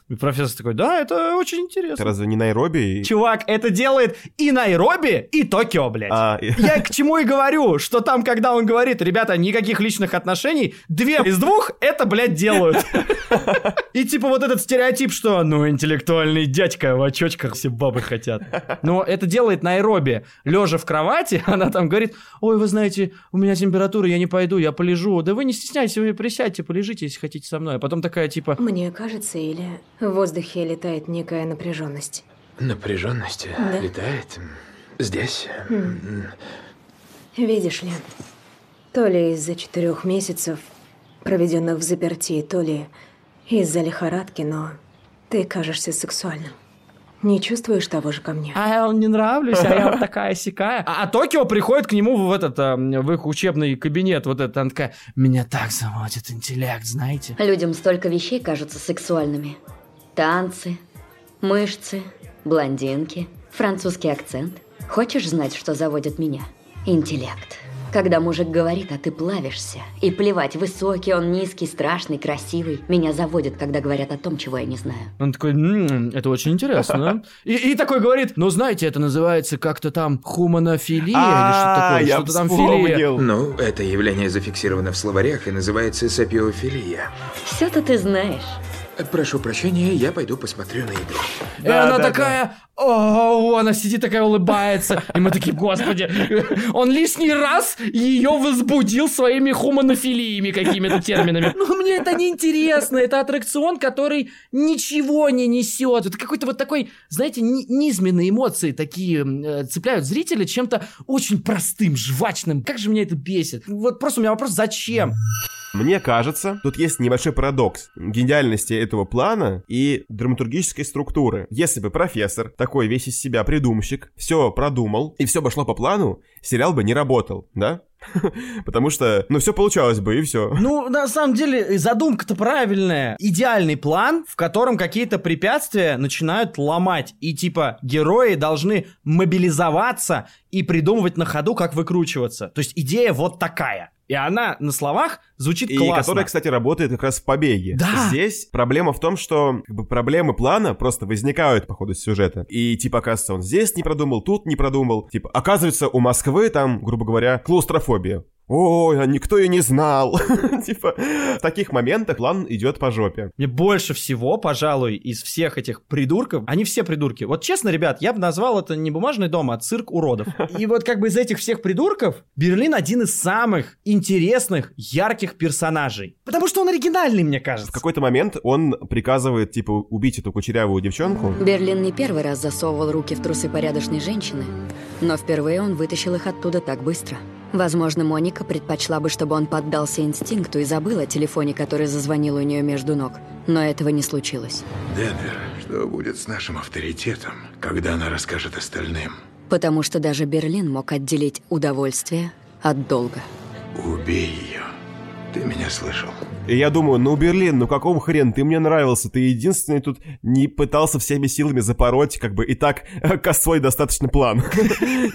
И профессор такой, да, это очень Это интересно. разве не Найроби? Чувак, это делает и Найроби, и Токио, блядь. А, и- Я к чему и говорю, что там, когда он говорит, ребята, никаких личных отношений, две из двух это, блядь, делают. И типа вот этот стереотип, что, ну, интеллектуальный дядька в очочках все бабы хотят. Но это делает Найроби, лежа в кровати, она там говорит, ой, вы знаете, у меня температура, я не пойду, я полежу. Да вы не стесняйтесь, вы присядьте, полежите, если хотите со мной. А потом такая, типа, Мне кажется, или в воздухе летает некая напряженность. Напряженность Да. летает здесь. Видишь ли, то ли из-за четырех месяцев, проведенных в заперти, то ли из-за лихорадки, но ты кажешься сексуальным. Не чувствуешь того же ко мне? а я вам не нравлюсь, а я вот такая сякая. А, а Токио приходит к нему в этот, а, в их учебный кабинет, вот это, она такая, меня так заводит интеллект, знаете. Людям столько вещей кажутся сексуальными. Танцы, мышцы, блондинки, французский акцент. Хочешь знать, что заводит меня? Интеллект. Когда мужик говорит, а ты плавишься. И плевать, высокий он, низкий, страшный, красивый. Меня заводит, когда говорят о том, чего я не знаю. Он такой, «М, это очень интересно. И, и такой говорит, ну знаете, это называется как-то там хуманофилия или А, такое, я что-то там филия. Ну, это явление зафиксировано в словарях и называется сапиофилия. Все-то ты знаешь. Прошу прощения, я пойду посмотрю на еду. И она такая, о, она сидит такая улыбается. И мы такие, господи, он лишний раз ее возбудил своими хуманофилиями какими-то терминами. Ну, мне это не интересно. Это аттракцион, который ничего не несет. Это какой-то вот такой, знаете, ни- низменные эмоции такие э, цепляют зрителя чем-то очень простым, жвачным. Как же меня это бесит. Вот просто у меня вопрос, зачем? Мне кажется, тут есть небольшой парадокс гениальности этого плана и драматургической структуры. Если бы профессор, такой весь из себя придумщик, все продумал и все бы шло по плану, сериал бы не работал, да? Потому что, ну, все получалось бы, и все. Ну, на самом деле, задумка-то правильная. Идеальный план, в котором какие-то препятствия начинают ломать. И типа герои должны мобилизоваться и придумывать на ходу, как выкручиваться. То есть идея вот такая. И она на словах звучит И классно. которая, кстати, работает как раз в побеге. Да. Здесь проблема в том, что как бы, проблемы плана просто возникают по ходу сюжета. И типа, оказывается, он здесь не продумал, тут не продумал. Типа, оказывается, у Москвы там, грубо говоря, клаустрофобия. Ой, а никто и не знал. Типа, в таких моментах план идет по жопе. Мне больше всего, пожалуй, из всех этих придурков, они все придурки. Вот честно, ребят, я бы назвал это не бумажный дом, а цирк уродов. И вот как бы из этих всех придурков Берлин один из самых интересных, ярких персонажей. Потому что он оригинальный, мне кажется. В какой-то момент он приказывает, типа, убить эту кучерявую девчонку. Берлин не первый раз засовывал руки в трусы порядочной женщины, но впервые он вытащил их оттуда так быстро. Возможно, Моника предпочла бы, чтобы он поддался инстинкту и забыл о телефоне, который зазвонил у нее между ног. Но этого не случилось. Денвер, что будет с нашим авторитетом, когда она расскажет остальным? Потому что даже Берлин мог отделить удовольствие от долга. Убей ее. Ты меня слышал? И я думаю, ну, Берлин, ну какого хрен, ты мне нравился, ты единственный тут не пытался всеми силами запороть, как бы, и так косой достаточно план.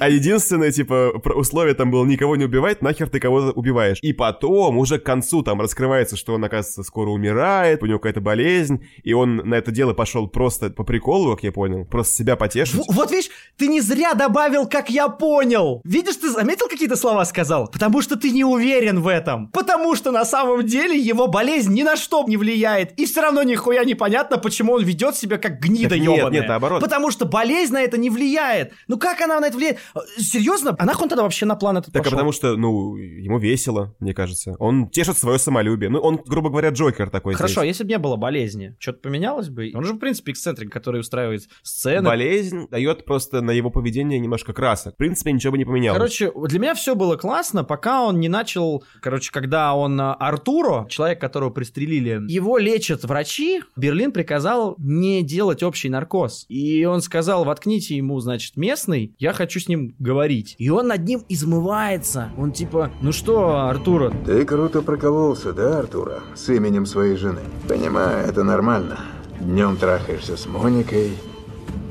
А единственное, типа, условие там было никого не убивать, нахер ты кого-то убиваешь. И потом, уже к концу там раскрывается, что он, оказывается, скоро умирает, у него какая-то болезнь, и он на это дело пошел просто по приколу, как я понял, просто себя потешить. Вот видишь, ты не зря добавил, как я понял. Видишь, ты заметил какие-то слова сказал? Потому что ты не уверен в этом. Потому что на самом деле его болезнь ни на что не влияет. И все равно нихуя непонятно, почему он ведет себя как гнида Так нет, ёбаная. нет, наоборот. Потому что болезнь на это не влияет. Ну как она на это влияет? Серьезно? А нахуй он тогда вообще на план этот Так а потому что, ну, ему весело, мне кажется. Он тешит свое самолюбие. Ну, он, грубо говоря, Джокер такой Хорошо, здесь. если бы не было болезни, что-то поменялось бы? Он же, в принципе, эксцентрик, который устраивает сцены. Болезнь дает просто на его поведение немножко красок. В принципе, ничего бы не поменялось. Короче, для меня все было классно, пока он не начал... Короче, когда он а, Артуро, человек, которого пристрелили, его лечат врачи, Берлин приказал не делать общий наркоз. И он сказал, воткните ему, значит, местный, я хочу с ним говорить. И он над ним измывается. Он типа, ну что, Артуро, Ты круто прокололся, да, Артура? С именем своей жены. Понимаю, это нормально. Днем трахаешься с Моникой,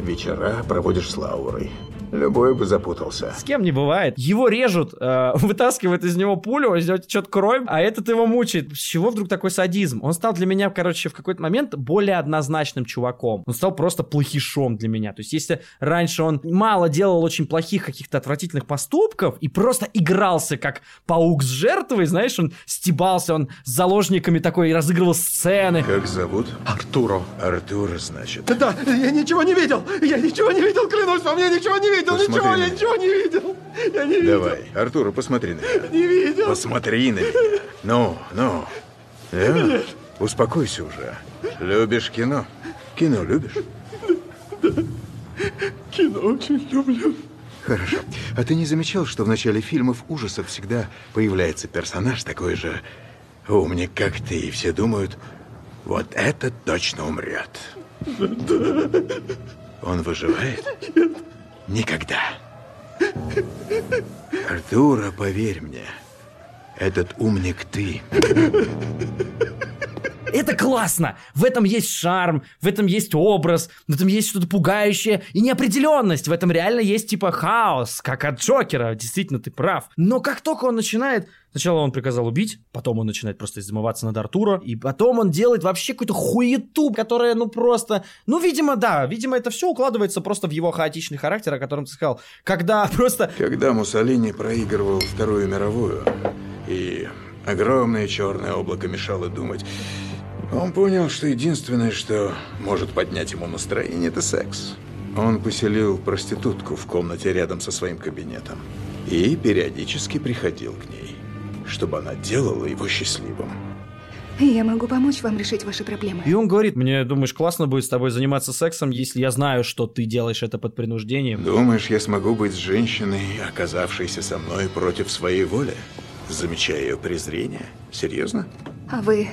вечера проводишь с Лаурой. Любой бы запутался. С кем не бывает. Его режут, э, вытаскивают из него пулю, из него течет кровь, а этот его мучает. С чего вдруг такой садизм? Он стал для меня, короче, в какой-то момент более однозначным чуваком. Он стал просто плохишом для меня. То есть, если раньше он мало делал очень плохих каких-то отвратительных поступков и просто игрался как паук с жертвой, знаешь, он стебался, он с заложниками такой разыгрывал сцены. Как зовут? Артуро. Артур, значит. Да, я ничего не видел! Я ничего не видел, клянусь вам, я ничего не видел! Посмотри ничего, я ничего не видел! Я не видел! Давай, Артур, посмотри на меня. Не видел! Посмотри на меня. Ну, ну. Э, успокойся уже. Любишь кино? Кино любишь? Кино очень люблю. Хорошо. А ты не замечал, что в начале фильмов ужасов всегда появляется персонаж такой же умник, как ты, и все думают, вот этот точно умрет. Он выживает? Никогда. Артура, поверь мне, этот умник ты. Это классно! В этом есть шарм, в этом есть образ, в этом есть что-то пугающее и неопределенность. В этом реально есть типа хаос, как от Джокера. Действительно, ты прав. Но как только он начинает... Сначала он приказал убить, потом он начинает просто измываться над Артура, и потом он делает вообще какую-то хуету, которая, ну, просто... Ну, видимо, да, видимо, это все укладывается просто в его хаотичный характер, о котором ты сказал. Когда просто... Когда Муссолини проигрывал Вторую мировую, и огромное черное облако мешало думать, он понял, что единственное, что может поднять ему настроение, это секс. Он поселил проститутку в комнате рядом со своим кабинетом и периодически приходил к ней, чтобы она делала его счастливым. Я могу помочь вам решить ваши проблемы. И он говорит, мне, думаешь, классно будет с тобой заниматься сексом, если я знаю, что ты делаешь это под принуждением? Думаешь, я смогу быть с женщиной, оказавшейся со мной против своей воли? Замечая ее презрение? Серьезно? А вы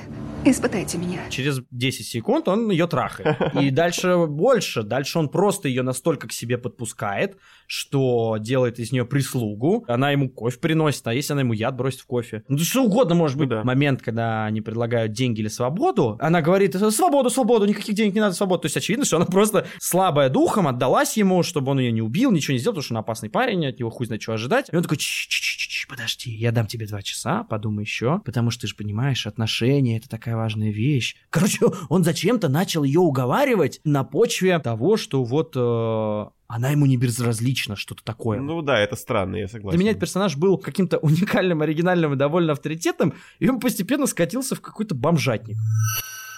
испытайте меня. Через 10 секунд он ее трахает. И дальше больше. Дальше он просто ее настолько к себе подпускает, что делает из нее прислугу. Она ему кофе приносит, а если она ему яд бросит в кофе? Ну, что угодно может быть. да. Момент, когда они предлагают деньги или свободу, она говорит, свободу, свободу, никаких денег не надо, свободу. То есть очевидно, что она просто слабая духом, отдалась ему, чтобы он ее не убил, ничего не сделал, потому что он опасный парень, от него хуй знает, что ожидать. И он такой, «Чш-чш-чш, подожди, я дам тебе два часа, подумай еще, потому что ты же понимаешь, отношения это такая важная вещь. Короче, он зачем-то начал ее уговаривать на почве того, что вот э, она ему не безразлична, что-то такое. Ну да, это странно, я согласен. Для меня этот персонаж был каким-то уникальным, оригинальным и довольно авторитетным, и он постепенно скатился в какой-то бомжатник.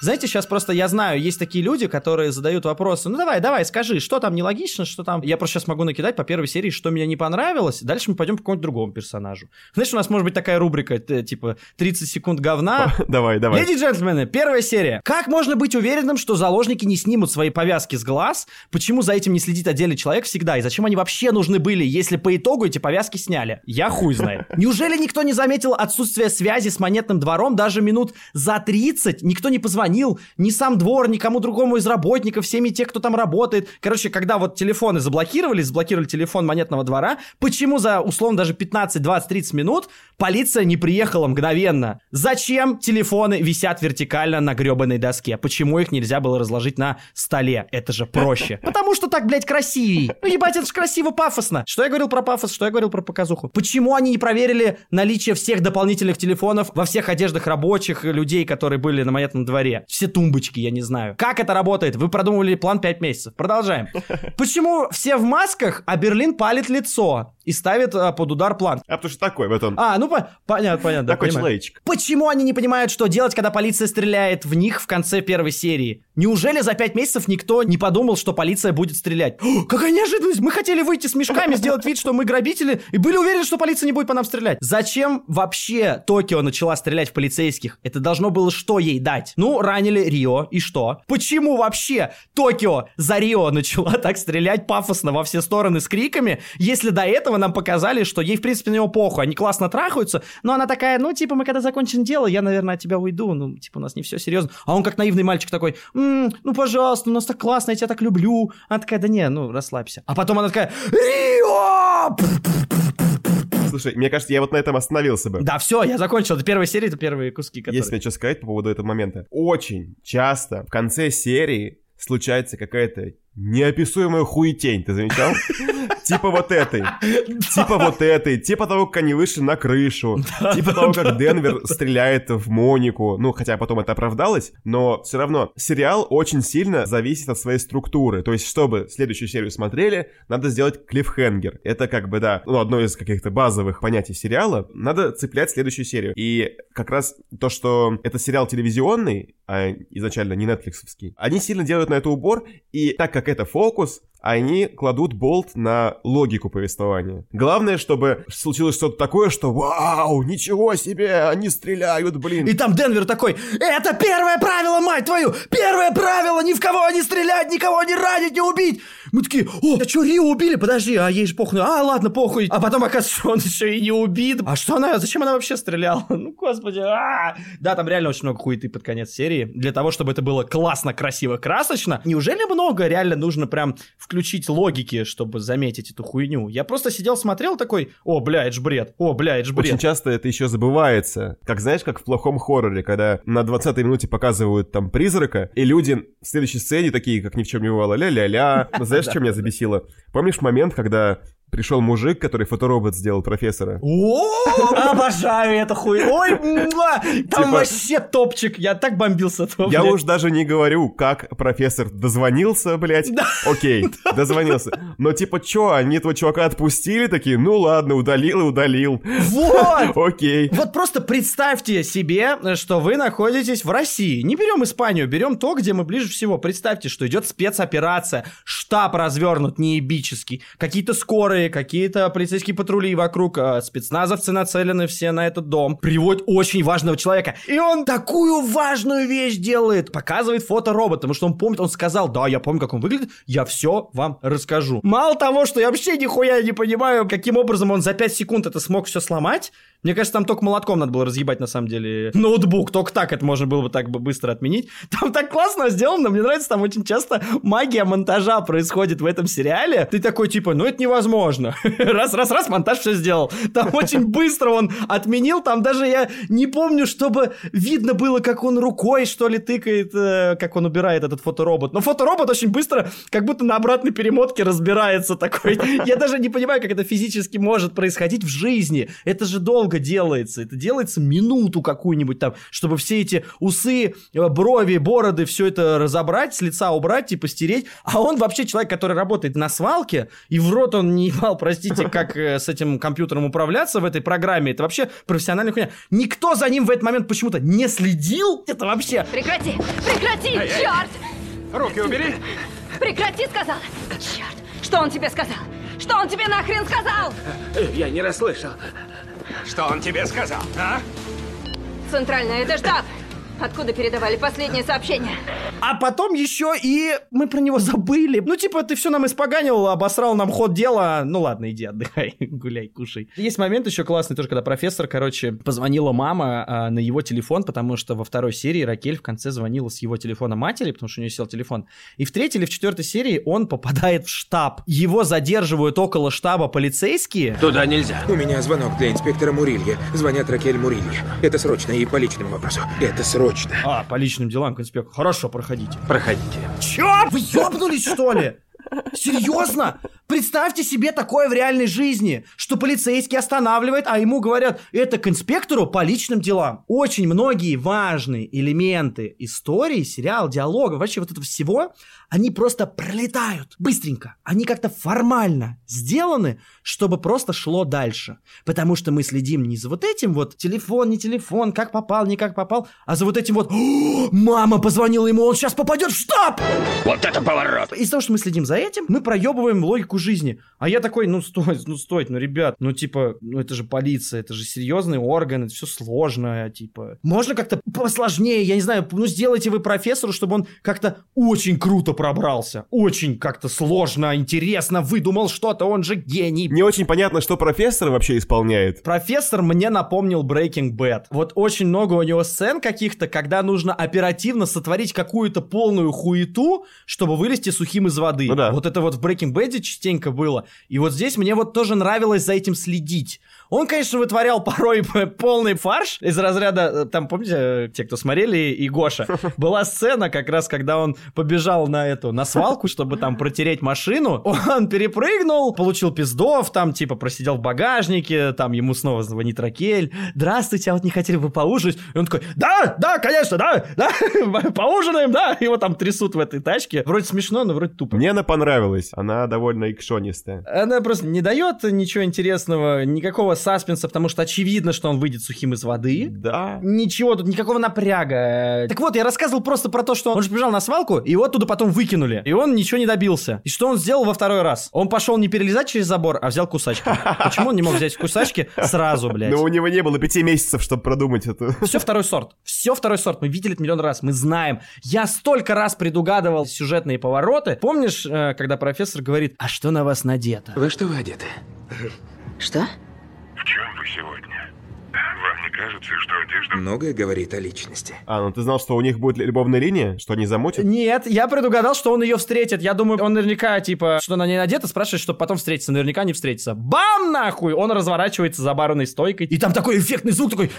Знаете, сейчас просто я знаю, есть такие люди, которые задают вопросы. Ну давай, давай, скажи, что там нелогично, что там. Я просто сейчас могу накидать по первой серии, что мне не понравилось. Дальше мы пойдем по какому-нибудь другому персонажу. Знаешь, у нас может быть такая рубрика, т- типа 30 секунд говна. Давай, давай. Леди и джентльмены, первая серия. Как можно быть уверенным, что заложники не снимут свои повязки с глаз? Почему за этим не следит отдельный человек всегда? И зачем они вообще нужны были, если по итогу эти повязки сняли? Я хуй знает. Неужели никто не заметил отсутствие связи с монетным двором даже минут за 30? Никто не позвонил звонил ни сам двор, никому другому из работников, всеми те, кто там работает. Короче, когда вот телефоны заблокировали, заблокировали телефон монетного двора, почему за, условно, даже 15, 20, 30 минут полиция не приехала мгновенно? Зачем телефоны висят вертикально на гребаной доске? Почему их нельзя было разложить на столе? Это же проще. Потому что так, блядь, красивей. Ну, ебать, это же красиво, пафосно. Что я говорил про пафос, что я говорил про показуху? Почему они не проверили наличие всех дополнительных телефонов во всех одеждах рабочих людей, которые были на монетном дворе? Все тумбочки, я не знаю. Как это работает? Вы продумывали план 5 месяцев. Продолжаем. Почему все в масках, а Берлин палит лицо и ставит а, под удар план? А потому что такой вот он. А, ну по- понятно, понятно. да, Такой понимаю. человечек. Почему они не понимают, что делать, когда полиция стреляет в них в конце первой серии? Неужели за пять месяцев никто не подумал, что полиция будет стрелять? О, какая неожиданность! Мы хотели выйти с мешками, сделать вид, что мы грабители, и были уверены, что полиция не будет по нам стрелять. Зачем вообще Токио начала стрелять в полицейских? Это должно было что ей дать? Ну, ранили Рио, и что? Почему вообще Токио за Рио начала так стрелять пафосно во все стороны с криками, если до этого нам показали, что ей, в принципе, на него похуй, они классно трахаются, но она такая, ну, типа, мы когда закончим дело, я, наверное, от тебя уйду, ну, типа, у нас не все серьезно. А он как наивный мальчик такой, «М, ну, пожалуйста, у нас так классно, я тебя так люблю. Она такая, да не, ну, расслабься. А потом она такая, Рио! Слушай, мне кажется, я вот на этом остановился бы. Да, все, я закончил. Это первая серия, это первые куски, которые... Есть мне что сказать по поводу этого момента. Очень часто в конце серии случается какая-то неописуемая хуетень, ты замечал? Типа вот этой. Типа вот этой. Типа того, как они вышли на крышу. Типа того, как Денвер стреляет в Монику. Ну, хотя потом это оправдалось, но все равно сериал очень сильно зависит от своей структуры. То есть, чтобы следующую серию смотрели, надо сделать клиффхенгер. Это как бы, да, ну, одно из каких-то базовых понятий сериала. Надо цеплять следующую серию. И как раз то, что это сериал телевизионный, а изначально не нетфликсовский, они сильно делают на это убор, и так как это фокус, они кладут болт на логику повествования. Главное, чтобы случилось что-то такое, что «Вау, ничего себе, они стреляют, блин!» И там Денвер такой, это первое правило, мать твою! Первое правило, ни в кого не стрелять, никого не ранить, не убить! Мы такие, о, а что, Рио убили? Подожди, а ей же похуй. А, ладно, похуй. А потом оказывается, он еще и не убит. А что она, зачем она вообще стреляла? Ну, господи, а Да, там реально очень много хуеты под конец серии. Для того, чтобы это было классно, красиво, красочно. Неужели много реально нужно прям включить логики, чтобы заметить эту хуйню? Я просто сидел, смотрел такой, о, бля, это ж бред, о, бля, это ж бред. Очень часто это еще забывается. Как знаешь, как в плохом хорроре, когда на 20-й минуте показывают там призрака, и люди в следующей сцене такие, как ни в чем не бывало, ля-ля-ля. Знаешь, что меня забесило? Помнишь момент, когда пришел мужик, который фоторобот сделал профессора? О, обожаю эту хуй. Ой, там Типа- вообще топчик. Я так бомбил с этого. Я уж даже не говорю, как профессор дозвонился, блядь. Окей, дозвонился. Но типа, чё, они этого чувака отпустили? Такие, ну ладно, удалил и удалил. Вот! Окей. Вот просто представьте себе, что вы находитесь в России. Не берем Испанию, берем то, где мы ближе всего. Представьте, что идет спецоперация, штаб развернут неебический, какие-то скорые, какие-то полицейские патрули вокруг, а, спецназовцы нацелены все на этот дом, приводят очень важного человека. И он такую важную вещь делает, показывает фото робота, потому что он помнит, он сказал, да, я помню, как он выглядит, я все вам расскажу. Мало того, что я вообще нихуя не понимаю, каким образом он за 5 секунд это смог все сломать, мне кажется, там только молотком надо было разъебать, на самом деле, ноутбук. Только так это можно было бы так бы быстро отменить. Там так классно сделано. Мне нравится, там очень часто магия монтажа происходит в этом сериале. Ты такой, типа, ну это невозможно. Раз, раз, раз, монтаж все сделал. Там очень быстро он отменил. Там даже я не помню, чтобы видно было, как он рукой, что ли, тыкает, э, как он убирает этот фоторобот. Но фоторобот очень быстро, как будто на обратной перемотке разбирается такой. Я даже не понимаю, как это физически может происходить в жизни. Это же долго делается. Это делается минуту какую-нибудь там, чтобы все эти усы, э, брови, бороды, все это разобрать, с лица убрать, типа стереть. А он вообще человек, который работает на свалке, и в рот он не ебал, простите, как э, с этим компьютером управляться в этой программе. Это вообще профессиональная хуйня. Никто за ним в этот момент почему-то не следил. Это вообще... Прекрати! Прекрати! Черт! Руки убери! Прекрати, сказала! Черт! Что он тебе сказал? Что он тебе нахрен сказал? Я не расслышал. Что он тебе сказал, а? Центральная, это штаб! Откуда передавали последнее сообщение? А потом еще и мы про него забыли. Ну, типа, ты все нам испоганил, обосрал нам ход дела. Ну ладно, иди отдыхай, гуляй, кушай. Есть момент еще классный тоже, когда профессор, короче, позвонила мама а, на его телефон, потому что во второй серии Ракель в конце звонила с его телефона матери, потому что у нее сел телефон. И в третьей или в четвертой серии он попадает в штаб. Его задерживают около штаба полицейские. Туда нельзя. У меня звонок для инспектора Мурилья. Звонят Ракель Мурилья. Это срочно и по личному вопросу. Это срочно. А, по личным делам к инспектору. Хорошо, проходите. Проходите. Чё? Вы ёбнулись, что ли? Серьезно? Представьте себе такое в реальной жизни, что полицейский останавливает, а ему говорят, это к инспектору по личным делам. Очень многие важные элементы истории, сериал, диалога, вообще вот этого всего, они просто пролетают быстренько. Они как-то формально сделаны, чтобы просто шло дальше. Потому что мы следим не за вот этим вот телефон, не телефон, как попал, не как попал, а за вот этим вот «О, мама позвонила ему, он сейчас попадет в штаб! Вот это поворот! Из-за того, что мы следим за этим, мы проебываем логику жизни. А я такой, ну стой, ну стой, ну ребят, ну типа, ну это же полиция, это же серьезный орган, это все сложно, типа. Можно как-то посложнее, я не знаю, ну сделайте вы профессору, чтобы он как-то очень круто пробрался. Очень как-то сложно, интересно, выдумал что-то, он же гений. Не очень понятно, что профессор вообще исполняет. Профессор мне напомнил Breaking Bad. Вот очень много у него сцен каких-то, когда нужно оперативно сотворить какую-то полную хуету, чтобы вылезти сухим из воды. Ну да. Вот это вот в Breaking Bad частенько было. И вот здесь мне вот тоже нравилось за этим следить. Он, конечно, вытворял порой полный фарш из разряда, э, там, помните, э, те, кто смотрели, и Гоша, была сцена как раз, когда он побежал на эту, на свалку, чтобы там протереть машину, он перепрыгнул, получил пиздов, там, типа, просидел в багажнике, там, ему снова звонит Ракель, здравствуйте, а вот не хотели бы поужинать? И он такой, да, да, конечно, да, да, поужинаем, да, его там трясут в этой тачке. Вроде смешно, но вроде тупо. Мне она понравилась, она довольно икшонистая. Она просто не дает ничего интересного, никакого саспенса, потому что очевидно, что он выйдет сухим из воды. Да. Ничего, тут никакого напряга. Так вот, я рассказывал просто про то, что он же побежал на свалку, и его оттуда потом выкинули. И он ничего не добился. И что он сделал во второй раз? Он пошел не перелезать через забор, а взял кусачки. Почему он не мог взять кусачки сразу, блядь? Но у него не было пяти месяцев, чтобы продумать это. Все второй сорт. Все второй сорт. Мы видели это миллион раз. Мы знаем. Я столько раз предугадывал сюжетные повороты. Помнишь, э, когда профессор говорит, а что на вас надето? Во что вы одеты? Что? В чем вы сегодня? Вам не кажется, что одежда... Многое говорит о личности. А, ну ты знал, что у них будет любовная линия? Что они замутят? Нет, я предугадал, что он ее встретит. Я думаю, он наверняка, типа, что на ней надето, спрашивает, чтобы потом встретиться. Наверняка не встретиться. Бам, нахуй! Он разворачивается за барной стойкой. И там такой эффектный звук, такой...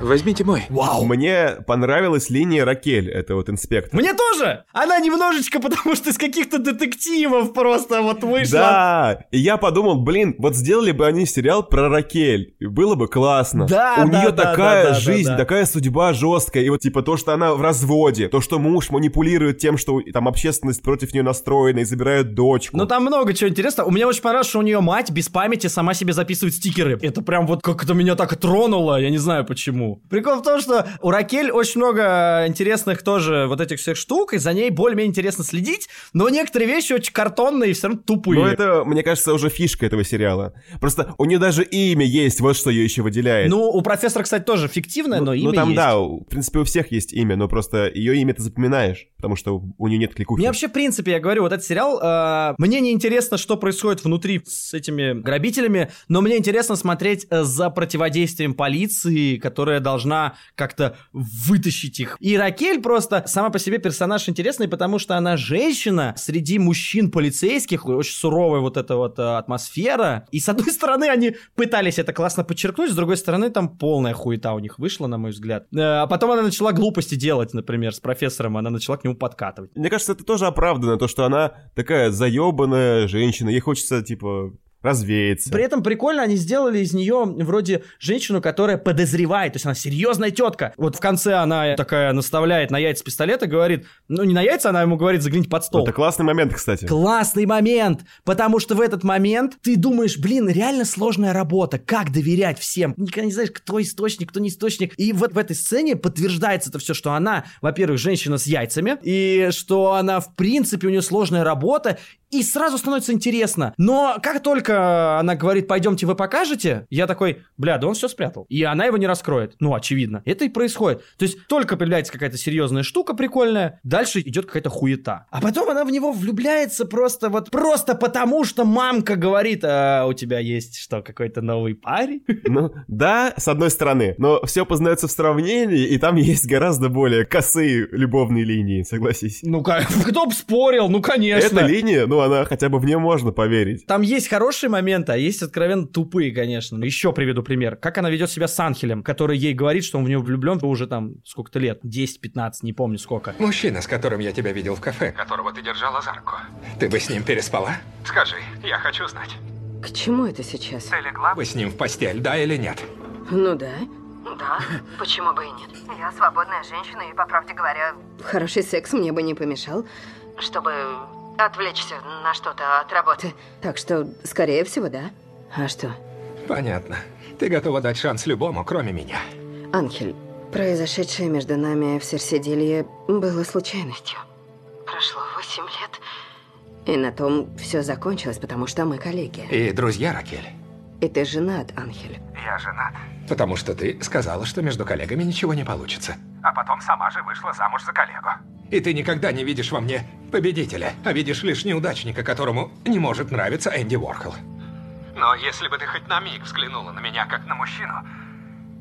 Возьмите мой. Вау! Мне понравилась линия Ракель, это вот инспектор. Мне тоже! Она немножечко, потому что из каких-то детективов просто вот вышла. Да! И я подумал, блин, вот сделали бы они сериал про Ракель, и было бы классно. Да, У да, нее да, такая да, да, жизнь, да. такая судьба жесткая, и вот типа то, что она в разводе, то, что муж манипулирует тем, что там общественность против нее настроена и забирают дочку. Ну там много чего интересного. У меня очень понравилось, что у нее мать без памяти сама себе записывает стикеры. Это прям вот как-то меня так тронуло, я не знаю почему. Прикол в том, что у Ракель очень много интересных тоже вот этих всех штук, и за ней более-менее интересно следить, но некоторые вещи очень картонные и все равно тупые. Ну, это, мне кажется, уже фишка этого сериала. Просто у нее даже имя есть, вот что ее еще выделяет. Ну, у профессора, кстати, тоже фиктивное, но имя ну там, есть. да, в принципе, у всех есть имя, но просто ее имя ты запоминаешь, потому что у нее нет кликухи. Мне вообще, в принципе, я говорю, вот этот сериал, э, мне не интересно, что происходит внутри с этими грабителями, но мне интересно смотреть э, за противодействием полиции, которая должна как-то вытащить их. И Ракель просто сама по себе персонаж интересный, потому что она женщина среди мужчин полицейских, очень суровая вот эта вот э, атмосфера. И с одной стороны, они пытались это классно подчеркнуть, с другой стороны, там полная хуета у них вышла, на мой взгляд. Э, А потом она начала глупости делать, например, с профессором, она начала к нему подкатывать. Мне кажется, это тоже оправдано, то, что она такая заебанная женщина, ей хочется, типа, развеяться. При этом прикольно они сделали из нее вроде женщину, которая подозревает, то есть она серьезная тетка. Вот в конце она такая наставляет на яйца пистолет и говорит, ну не на яйца, она ему говорит загляните под стол. Это классный момент, кстати. Классный момент, потому что в этот момент ты думаешь, блин, реально сложная работа, как доверять всем. Никогда не знаешь, кто источник, кто не источник. И вот в этой сцене подтверждается это все, что она, во-первых, женщина с яйцами, и что она, в принципе, у нее сложная работа, и сразу становится интересно. Но как только она говорит, пойдемте вы покажете, я такой, бля, да он все спрятал. И она его не раскроет. Ну, очевидно. Это и происходит. То есть только появляется какая-то серьезная штука прикольная, дальше идет какая-то хуета. А потом она в него влюбляется просто вот просто потому, что мамка говорит, а у тебя есть что, какой-то новый парень? Ну, да, с одной стороны, но все познается в сравнении, и там есть гораздо более косые любовные линии, согласись. Ну, как, кто бы спорил, ну, конечно. Эта линия, ну, она хотя бы в нее можно поверить. Там есть хорошие моменты, а есть откровенно тупые, конечно. Еще приведу пример. Как она ведет себя с Анхелем, который ей говорит, что он в нее влюблен уже там сколько-то лет, 10-15, не помню сколько. Мужчина, с которым я тебя видел в кафе, которого ты держала за руку. Ты бы с ним переспала? Скажи, я хочу знать. К чему это сейчас? Ты легла бы с ним в постель, да или нет? Ну да. Да, почему бы и нет? Я свободная женщина, и, по правде говоря, Хороший секс мне бы не помешал. чтобы отвлечься на что-то от работы. Так что, скорее всего, да. А что? Понятно. Ты готова дать шанс любому, кроме меня. Анхель, произошедшее между нами в Серседелье было случайностью. Прошло восемь лет. И на том все закончилось, потому что мы коллеги. И друзья, Ракель. И ты женат, Анхель. Я женат. Потому что ты сказала, что между коллегами ничего не получится. А потом сама же вышла замуж за коллегу. И ты никогда не видишь во мне победителя, а видишь лишь неудачника, которому не может нравиться Энди Уорхол. Но если бы ты хоть на миг взглянула на меня как на мужчину,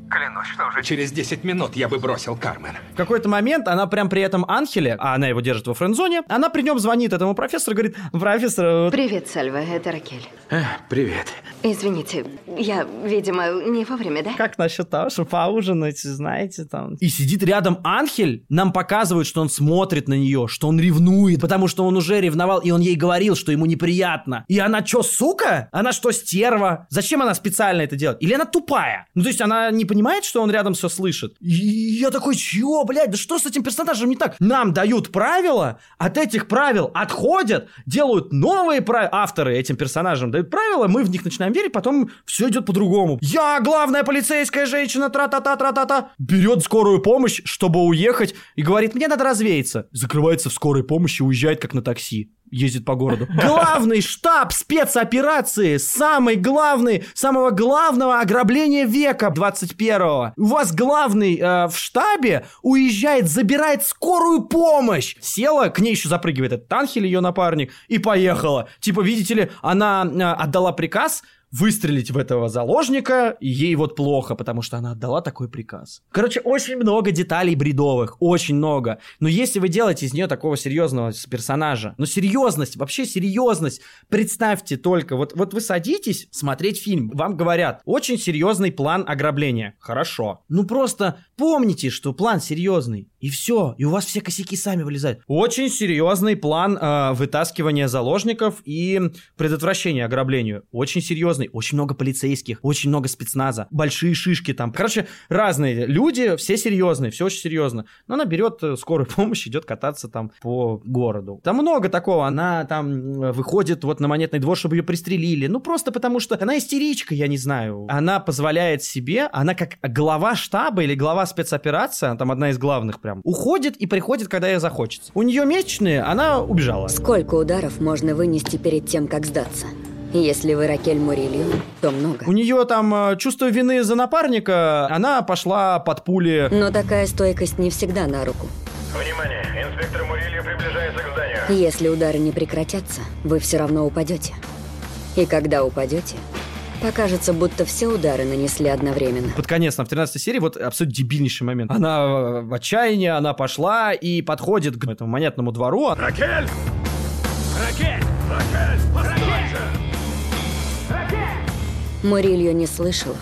клянусь, что уже через 10 минут я бы бросил Кармен. В какой-то момент она прям при этом Анхеле, а она его держит во френдзоне, она при нем звонит этому профессору и говорит, профессор... вот Привет, Сальва, это Ракель. А, привет. Извините, я, видимо, не вовремя, да? Как насчет того, чтобы поужинать, знаете, там... И сидит рядом Анхель, нам показывают, что он смотрит на нее, что он ревнует, потому что он уже ревновал, и он ей говорил, что ему неприятно. И она что, сука? Она что, стерва? Зачем она специально это делает? Или она тупая? Ну, то есть она не понимает, что он рядом все слышит? И я такой, чего, блядь, да что с этим персонажем не так? Нам дают правила, от этих правил отходят, делают новые правила. Авторы этим персонажам дают правила, мы в них начинаем верить, потом все идет по-другому. Я главная полицейская женщина, тра-та-та-тра-та-та. Берет скорую помощь, чтобы уехать, и говорит, мне надо развеяться. Закрывается в скорой помощи, уезжает как на такси ездит по городу. Главный штаб спецоперации, самый главный, самого главного ограбления века 21-го. У вас главный э, в штабе уезжает, забирает скорую помощь. Села, к ней еще запрыгивает этот Танхель, ее напарник, и поехала. Типа, видите ли, она э, отдала приказ выстрелить в этого заложника, и ей вот плохо, потому что она отдала такой приказ. Короче, очень много деталей бредовых, очень много. Но если вы делаете из нее такого серьезного персонажа, ну серьезность, вообще серьезность, представьте только, вот, вот вы садитесь смотреть фильм, вам говорят, очень серьезный план ограбления. Хорошо. Ну просто помните, что план серьезный, и все, и у вас все косяки сами вылезают. Очень серьезный план э, вытаскивания заложников и предотвращения ограблению. Очень серьезный, очень много полицейских, очень много спецназа, большие шишки там. Короче, разные люди, все серьезные, все очень серьезно. Но она берет э, скорую помощь, идет кататься там по городу. Там много такого. Она там э, выходит вот на монетный двор, чтобы ее пристрелили. Ну, просто потому что она истеричка, я не знаю. Она позволяет себе, она как глава штаба или глава спецоперации, она там одна из главных прям, уходит и приходит, когда ей захочется. У нее месячные, она убежала. Сколько ударов можно вынести перед тем, как сдаться? Если вы Ракель Мурилью, то много. У нее там э, чувство вины за напарника, она пошла под пули. Но такая стойкость не всегда на руку. Внимание! Инспектор Мурилья приближается к зданию. Если удары не прекратятся, вы все равно упадете. И когда упадете, покажется, будто все удары нанесли одновременно. Под конец, на в 13 серии, вот абсолютно дебильнейший момент. Она в отчаянии, она пошла и подходит к этому монетному двору. Ракель! Ракель! Ракель! Же! Мурилью не слышала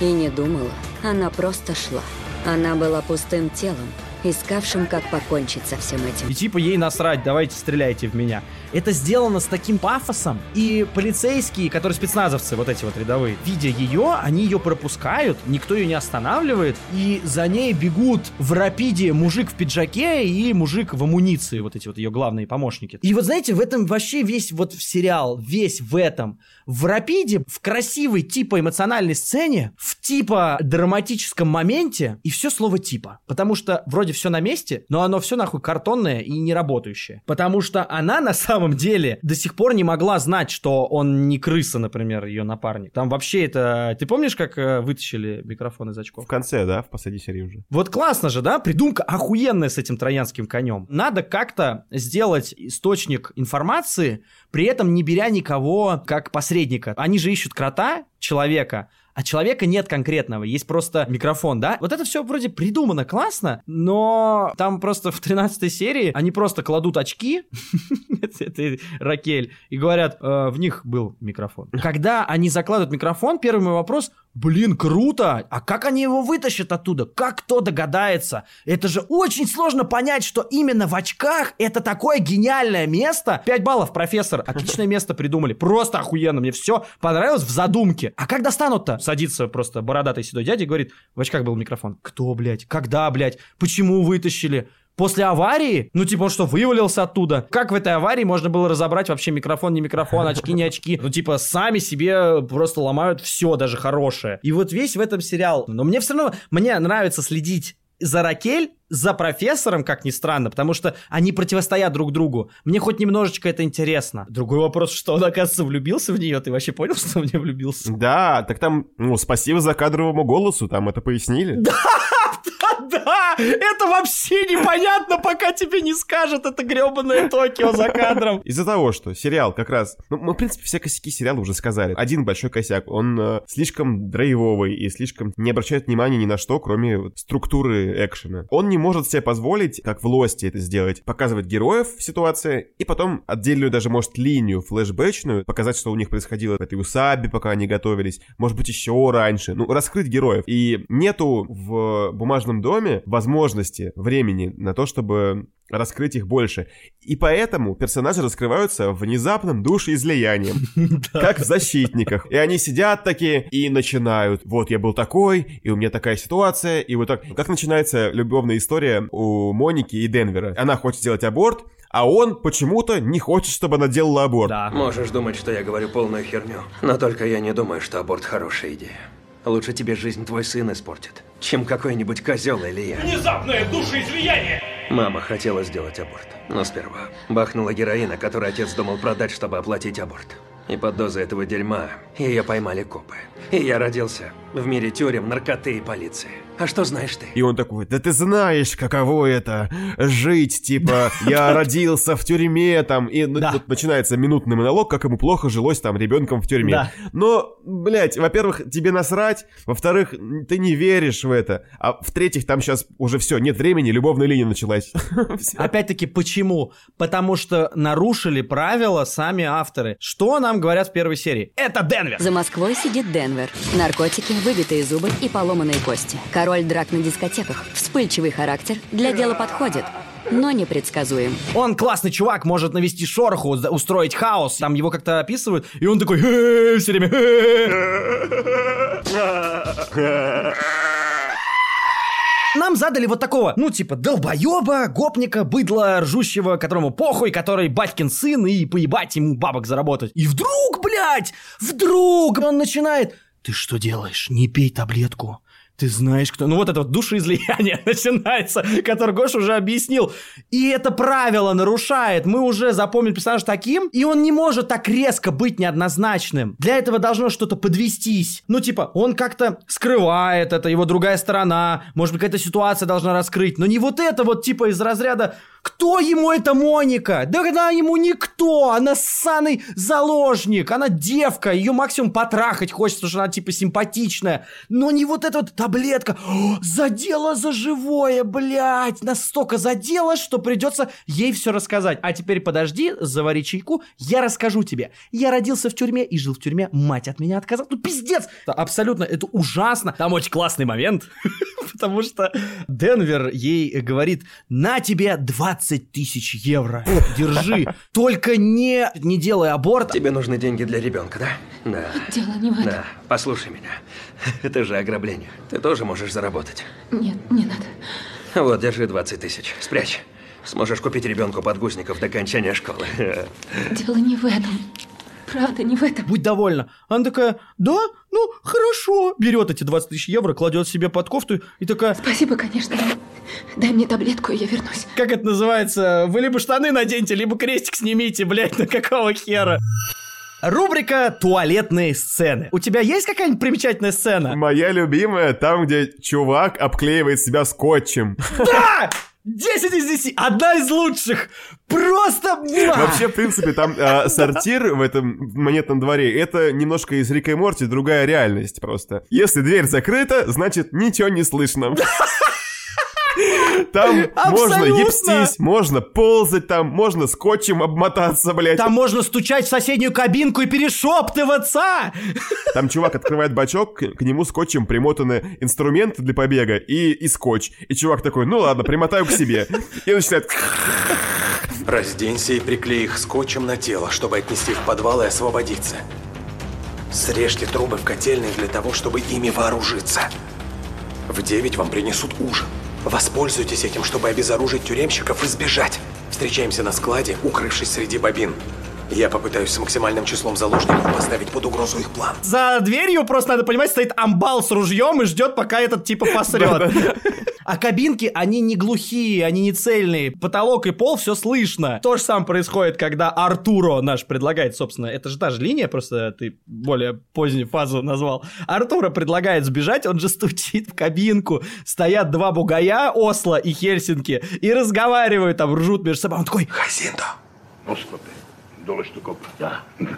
и не думала. Она просто шла. Она была пустым телом, искавшим, как покончить со всем этим. И типа ей насрать, давайте стреляйте в меня. Это сделано с таким пафосом. И полицейские, которые спецназовцы, вот эти вот рядовые, видя ее, они ее пропускают, никто ее не останавливает, и за ней бегут в рапиде мужик в пиджаке и мужик в амуниции, вот эти вот ее главные помощники. И вот знаете, в этом вообще весь вот сериал, весь в этом. В рапиде, в красивой типа эмоциональной сцене, в типа драматическом моменте, и все слово типа. Потому что вроде все на месте, но оно все нахуй картонное и не работающее. Потому что она на самом деле до сих пор не могла знать, что он не крыса, например, ее напарник. Там вообще это... Ты помнишь, как э, вытащили микрофон из очков? В конце, да, в последней серии уже. Вот классно же, да? Придумка охуенная с этим троянским конем. Надо как-то сделать источник информации, при этом не беря никого как посредника. Они же ищут крота, человека, а человека нет конкретного, есть просто микрофон, да? Вот это все вроде придумано классно, но там просто в 13 серии они просто кладут очки, это Ракель, и говорят, «Э, в них был микрофон. Когда они закладывают микрофон, первый мой вопрос, блин, круто, а как они его вытащат оттуда? Как кто догадается? Это же очень сложно понять, что именно в очках это такое гениальное место. 5 баллов, профессор, отличное место придумали, просто охуенно, мне все понравилось в задумке. А как достанут-то? Садится просто бородатый седой дядя и говорит, в очках был микрофон. Кто, блядь? Когда, блядь? Почему вытащили? После аварии? Ну, типа, он что, вывалился оттуда? Как в этой аварии можно было разобрать вообще микрофон, не микрофон, очки, не очки? Ну, типа, сами себе просто ломают все, даже хорошее. И вот весь в этом сериал. Но мне все равно, мне нравится следить за Ракель, за профессором, как ни странно, потому что они противостоят друг другу. Мне хоть немножечко это интересно. Другой вопрос, что он, оказывается, влюбился в нее. Ты вообще понял, что в нее влюбился? Да, так там, ну, спасибо за кадровому голосу, там это пояснили. Да, это вообще непонятно, пока тебе не скажут это гребаное Токио за кадром. Из-за того, что сериал как раз... Ну, мы, в принципе, все косяки сериала уже сказали. Один большой косяк. Он э, слишком драйвовый и слишком не обращает внимания ни на что, кроме вот, структуры экшена. Он не может себе позволить, как в Лосте это сделать, показывать героев в ситуации, и потом отдельную даже, может, линию флешбэчную, показать, что у них происходило в этой усабе, пока они готовились, может быть, еще раньше. Ну, раскрыть героев. И нету в бумажном доме возможности, времени на то, чтобы раскрыть их больше. И поэтому персонажи раскрываются внезапным душеизлиянием, как в «Защитниках». И они сидят такие и начинают. Вот я был такой, и у меня такая ситуация, и вот так. Как начинается любовная история у Моники и Денвера. Она хочет сделать аборт, а он почему-то не хочет, чтобы она делала аборт. Да. Можешь думать, что я говорю полную херню, но только я не думаю, что аборт хорошая идея. Лучше тебе жизнь твой сын испортит, чем какой-нибудь козел или я. Внезапное душеизлияние! Мама хотела сделать аборт, но сперва бахнула героина, который отец думал продать, чтобы оплатить аборт. И под дозой этого дерьма ее поймали копы. И я родился в мире тюрем, наркоты и полиции. А что знаешь ты? И он такой, да ты знаешь, каково это, жить, типа, я родился в тюрьме, там, и ну, Да. вот начинается минутный монолог, как ему плохо жилось там ребенком в тюрьме. Да. Но, блядь, во-первых, тебе насрать, во-вторых, ты не веришь в это, а в-третьих, там сейчас уже все, нет времени, любовная линия началась. Опять-таки, почему? Потому что нарушили правила сами авторы. Что нам говорят в первой серии? Это Денвер! За Москвой сидит Денвер. Наркотики, выбитые зубы и поломанные кости. Король драк на дискотеках. Вспыльчивый характер. Для дела подходит, но непредсказуем. Он классный чувак, может навести шороху, устроить хаос. Там его как-то описывают, и он такой все время. Нам задали вот такого, ну, типа, долбоеба, гопника, быдла, ржущего, которому похуй, который батькин сын, и поебать ему бабок заработать. И вдруг, блядь, вдруг он начинает... Ты что делаешь? Не пей таблетку. Ты знаешь, кто... Ну вот это вот душеизлияние начинается, которое Гош уже объяснил. И это правило нарушает. Мы уже запомнили персонажа таким, и он не может так резко быть неоднозначным. Для этого должно что-то подвестись. Ну типа, он как-то скрывает это, его другая сторона. Может быть, какая-то ситуация должна раскрыть. Но не вот это вот типа из разряда кто ему это Моника? Да она ему никто, она ссаный заложник, она девка, ее максимум потрахать хочется, что она типа симпатичная. Но не вот эта вот таблетка. О, задела за живое, блядь, настолько задела, что придется ей все рассказать. А теперь подожди, завари чайку, я расскажу тебе. Я родился в тюрьме и жил в тюрьме, мать от меня отказалась. Ну пиздец! Да, Абсолютно, это ужасно. Там очень классный момент, потому что Денвер ей говорит, на тебе 20 тысяч евро, держи, только не, не делай аборт. Тебе нужны деньги для ребенка, да? Да. Дело не в этом. Да, послушай меня. Это же ограбление. Ты тоже можешь заработать. Нет, не надо. Вот, держи 20 тысяч. Спрячь. Сможешь купить ребенку подгузников до окончания школы. Дело не в этом. Правда, не в этом. Будь довольна. Она такая, да, ну, хорошо. Берет эти 20 тысяч евро, кладет себе под кофту и такая... Спасибо, конечно. но Дай мне таблетку, и я вернусь. Как это называется? Вы либо штаны наденьте, либо крестик снимите, блядь, на какого хера? Рубрика «Туалетные сцены». У тебя есть какая-нибудь примечательная сцена? Моя любимая, там, где чувак обклеивает себя скотчем. Да! 10 из 10! Одна из лучших! Просто... Вообще, в принципе, там а, сортир в этом монетном дворе, это немножко из Рика и Морти другая реальность просто. Если дверь закрыта, значит ничего не слышно. Там можно Абсолютно. епстись, можно ползать там, можно скотчем обмотаться, блядь. Там можно стучать в соседнюю кабинку и перешептываться! Там чувак открывает бачок, к, к нему скотчем примотаны инструменты для побега и, и скотч. И чувак такой, ну ладно, примотаю к себе. И начинает... Разденься и приклей их скотчем на тело, чтобы отнести в подвал и освободиться. Срежьте трубы в котельной для того, чтобы ими вооружиться. В 9 вам принесут ужин. Воспользуйтесь этим, чтобы обезоружить тюремщиков и сбежать. Встречаемся на складе, укрывшись среди бобин. Я попытаюсь с максимальным числом заложников поставить под угрозу их план. За дверью просто, надо понимать, стоит амбал с ружьем и ждет, пока этот типа посрет. А кабинки, они не глухие, они не цельные. Потолок и пол, все слышно. То же самое происходит, когда Артуро наш предлагает, собственно, это же та же линия, просто ты более позднюю фазу назвал. Артуро предлагает сбежать, он же стучит в кабинку. Стоят два бугая, Осло и Хельсинки, и разговаривают там, ржут между собой. Он такой... Хазиндо. Господи, долу что копа. Да.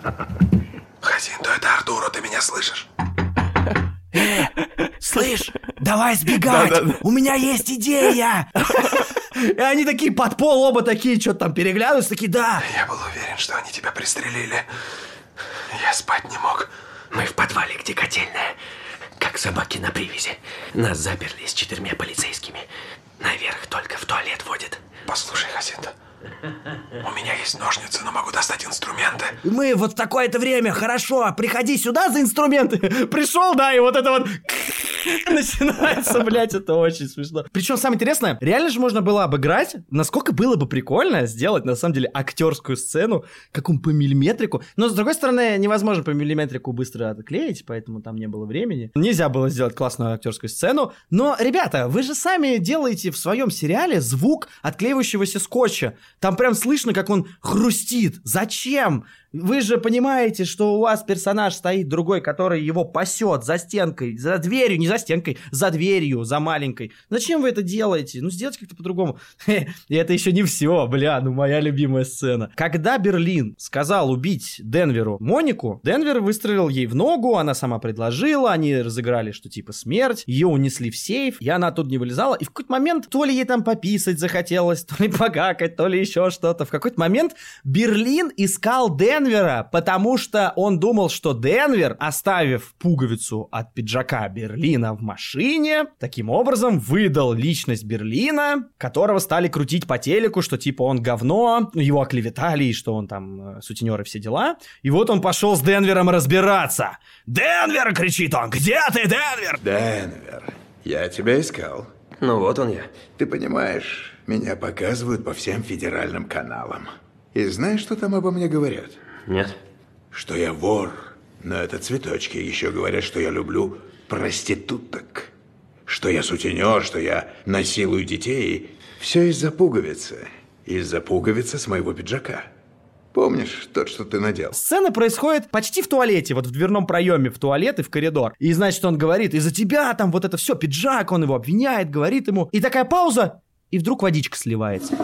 Хазиндо, это Артуро, ты меня слышишь? Слышь, давай сбегать, у меня есть идея. И они такие под пол, оба такие, что-то там переглядываются, такие, да. Я был уверен, что они тебя пристрелили. Я спать не мог. Мы в подвале, где котельная. Как собаки на привязи. Нас заперли с четырьмя полицейскими. Наверх только в туалет водят. Послушай, Хазиндо, у меня есть ножницы, но могу достать инструменты. Мы вот в такое-то время, хорошо, приходи сюда за инструменты. Пришел, да, и вот это вот начинается, блядь, это очень смешно. Причем самое интересное, реально же можно было обыграть, насколько было бы прикольно сделать, на самом деле, актерскую сцену, как он по миллиметрику. Но, с другой стороны, невозможно по миллиметрику быстро отклеить, поэтому там не было времени. Нельзя было сделать классную актерскую сцену. Но, ребята, вы же сами делаете в своем сериале звук отклеивающегося скотча. Там прям слышно, как он хрустит. Зачем? Вы же понимаете, что у вас персонаж стоит другой, который его пасет за стенкой, за дверью, не за стенкой, за дверью, за маленькой. Зачем вы это делаете? Ну, сделайте как-то по-другому. И это еще не все, бля, ну моя любимая сцена. Когда Берлин сказал убить Денверу Монику, Денвер выстрелил ей в ногу, она сама предложила, они разыграли, что типа смерть, ее унесли в сейф, и она оттуда не вылезала, и в какой-то момент то ли ей там пописать захотелось, то ли погакать, то ли еще что-то. В какой-то момент Берлин искал Денвера, потому что он думал, что Денвер, оставив пуговицу от пиджака Берлина в машине, таким образом выдал личность Берлина, которого стали крутить по телеку, что типа он говно, его оклеветали, и что он там э, сутенер и все дела. И вот он пошел с Денвером разбираться. «Денвер!» — кричит он. «Где ты, Денвер?» Денвер, я тебя искал. Ну вот он я. Ты понимаешь, меня показывают по всем федеральным каналам. И знаешь, что там обо мне говорят? Нет. Что я вор. Но это цветочки. Еще говорят, что я люблю проституток. Что я сутенер, что я насилую детей. Все из-за пуговицы. Из-за пуговицы с моего пиджака. Помнишь тот, что ты надел? Сцена происходит почти в туалете, вот в дверном проеме в туалет и в коридор. И значит, он говорит, из-за тебя там вот это все, пиджак, он его обвиняет, говорит ему. И такая пауза, и вдруг водичка сливается.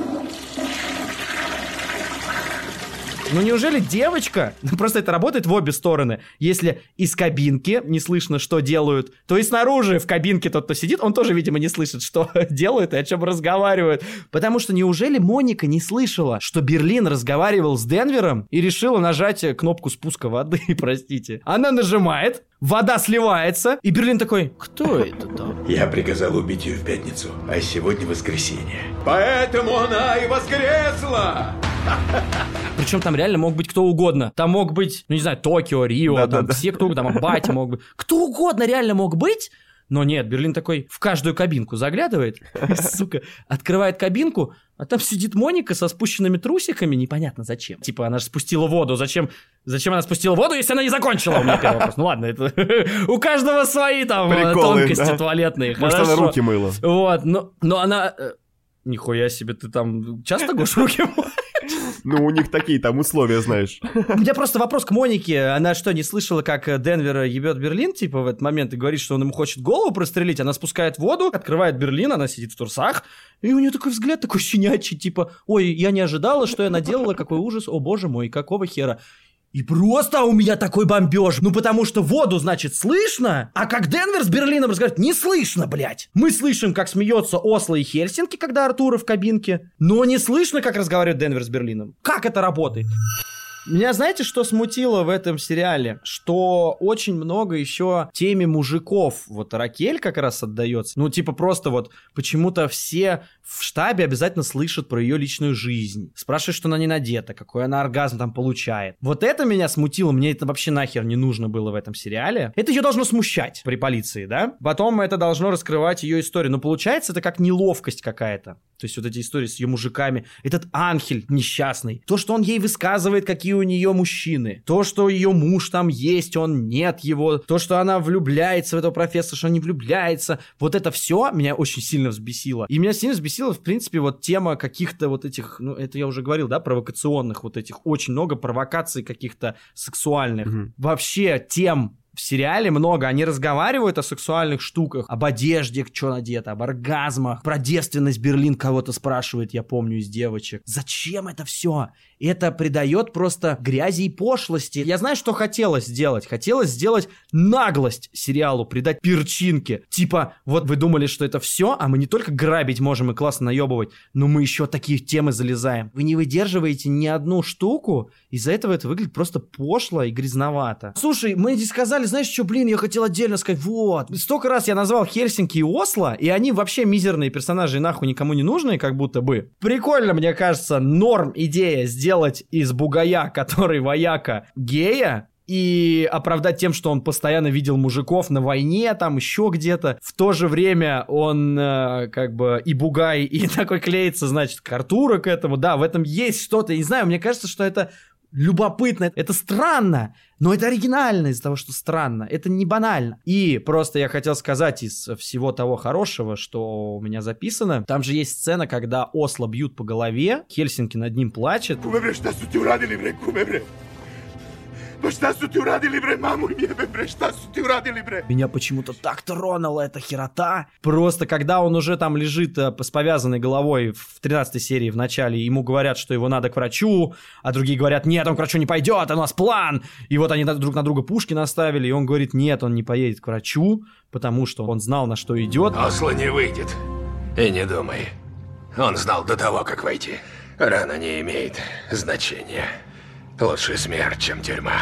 Ну неужели девочка? Ну просто это работает в обе стороны. Если из кабинки не слышно, что делают, то и снаружи в кабинке тот, кто сидит, он тоже, видимо, не слышит, что делают и о чем разговаривают. Потому что неужели Моника не слышала, что Берлин разговаривал с Денвером и решила нажать кнопку спуска воды, простите. Она нажимает, вода сливается, и Берлин такой, кто это там? Я приказал убить ее в пятницу, а сегодня воскресенье. Поэтому она и воскресла! Причем там реально мог быть кто угодно. Там мог быть, ну не знаю, Токио, Рио, там Да-да-да. все кто угодно, там батя мог быть. Кто угодно реально мог быть, Но нет, Берлин такой в каждую кабинку заглядывает, сука, открывает кабинку, а там сидит Моника со спущенными трусиками, непонятно зачем. Типа, она же спустила воду, зачем, зачем она спустила воду, если она не закончила? У меня первый вопрос. Ну ладно, это у каждого свои там э, Приколы, тонкости да. туалетные. Может, она Хорошо. руки мыла. Вот, но, но она... э, Нихуя себе, ты там часто гуш руки моешь? Ну, у них такие там условия, знаешь. У меня просто вопрос к Монике. Она что, не слышала, как э, Денвер ебет Берлин, типа, в этот момент и говорит, что он ему хочет голову прострелить? Она спускает воду, открывает Берлин, она сидит в трусах, и у нее такой взгляд такой щенячий, типа, ой, я не ожидала, что я наделала, какой ужас, о боже мой, какого хера. И просто у меня такой бомбеж. Ну, потому что воду, значит, слышно, а как Денвер с Берлином разговаривает, не слышно, блядь. Мы слышим, как смеется Осло и Хельсинки, когда Артура в кабинке, но не слышно, как разговаривает Денвер с Берлином. Как это работает? Меня знаете, что смутило в этом сериале? Что очень много еще теме мужиков. Вот Ракель как раз отдается. Ну, типа просто вот почему-то все в штабе обязательно слышат про ее личную жизнь. Спрашивают, что она не надета, какой она оргазм там получает. Вот это меня смутило. Мне это вообще нахер не нужно было в этом сериале. Это ее должно смущать при полиции, да? Потом это должно раскрывать ее историю. Но получается это как неловкость какая-то. То есть вот эти истории с ее мужиками. Этот Анхель несчастный. То, что он ей высказывает, какие у нее мужчины. То, что ее муж там есть, он нет его. То, что она влюбляется в этого профессора, что он не влюбляется. Вот это все меня очень сильно взбесило. И меня сильно взбесила, в принципе, вот тема каких-то вот этих, ну, это я уже говорил, да, провокационных вот этих. Очень много провокаций каких-то сексуальных. Вообще тем в сериале много, они разговаривают о сексуальных штуках, об одежде, что надето, об оргазмах, про девственность Берлин кого-то спрашивает, я помню, из девочек. Зачем это все? Это придает просто грязи и пошлости. Я знаю, что хотелось сделать. Хотелось сделать наглость сериалу, придать перчинки. Типа, вот вы думали, что это все, а мы не только грабить можем и классно наебывать, но мы еще такие темы залезаем. Вы не выдерживаете ни одну штуку, из-за этого это выглядит просто пошло и грязновато. Слушай, мы здесь сказали, знаешь что, блин, я хотел отдельно сказать, вот, столько раз я назвал Хельсинки и Осло, и они вообще мизерные персонажи, и нахуй никому не нужные, как будто бы. Прикольно, мне кажется, норм идея сделать из бугая, который вояка, гея, и оправдать тем, что он постоянно видел мужиков на войне, там еще где-то. В то же время он э, как бы и бугай, и такой клеится, значит, к Артуру к этому. Да, в этом есть что-то. Не знаю, мне кажется, что это любопытно, это странно, но это оригинально из-за того, что странно, это не банально. И просто я хотел сказать из всего того хорошего, что у меня записано, там же есть сцена, когда Осло бьют по голове, Хельсинки над ним плачет. Pa šta su ti uradili bre, mamu im jebe bre, šta su ti uradili bre? Меня почему-то так тронула эта херота. Просто когда он уже там лежит э, с повязанной головой в 13 серии в начале, ему говорят, что его надо к врачу, а другие говорят, нет, он к врачу не пойдет, у нас план. И вот они друг на друга пушки наставили, и он говорит, нет, он не поедет к врачу, потому что он знал, на что идет. Осло не выйдет. И не думай. Он знал до того, как войти. Рана не имеет значения. Лучше смерть, чем тюрьма.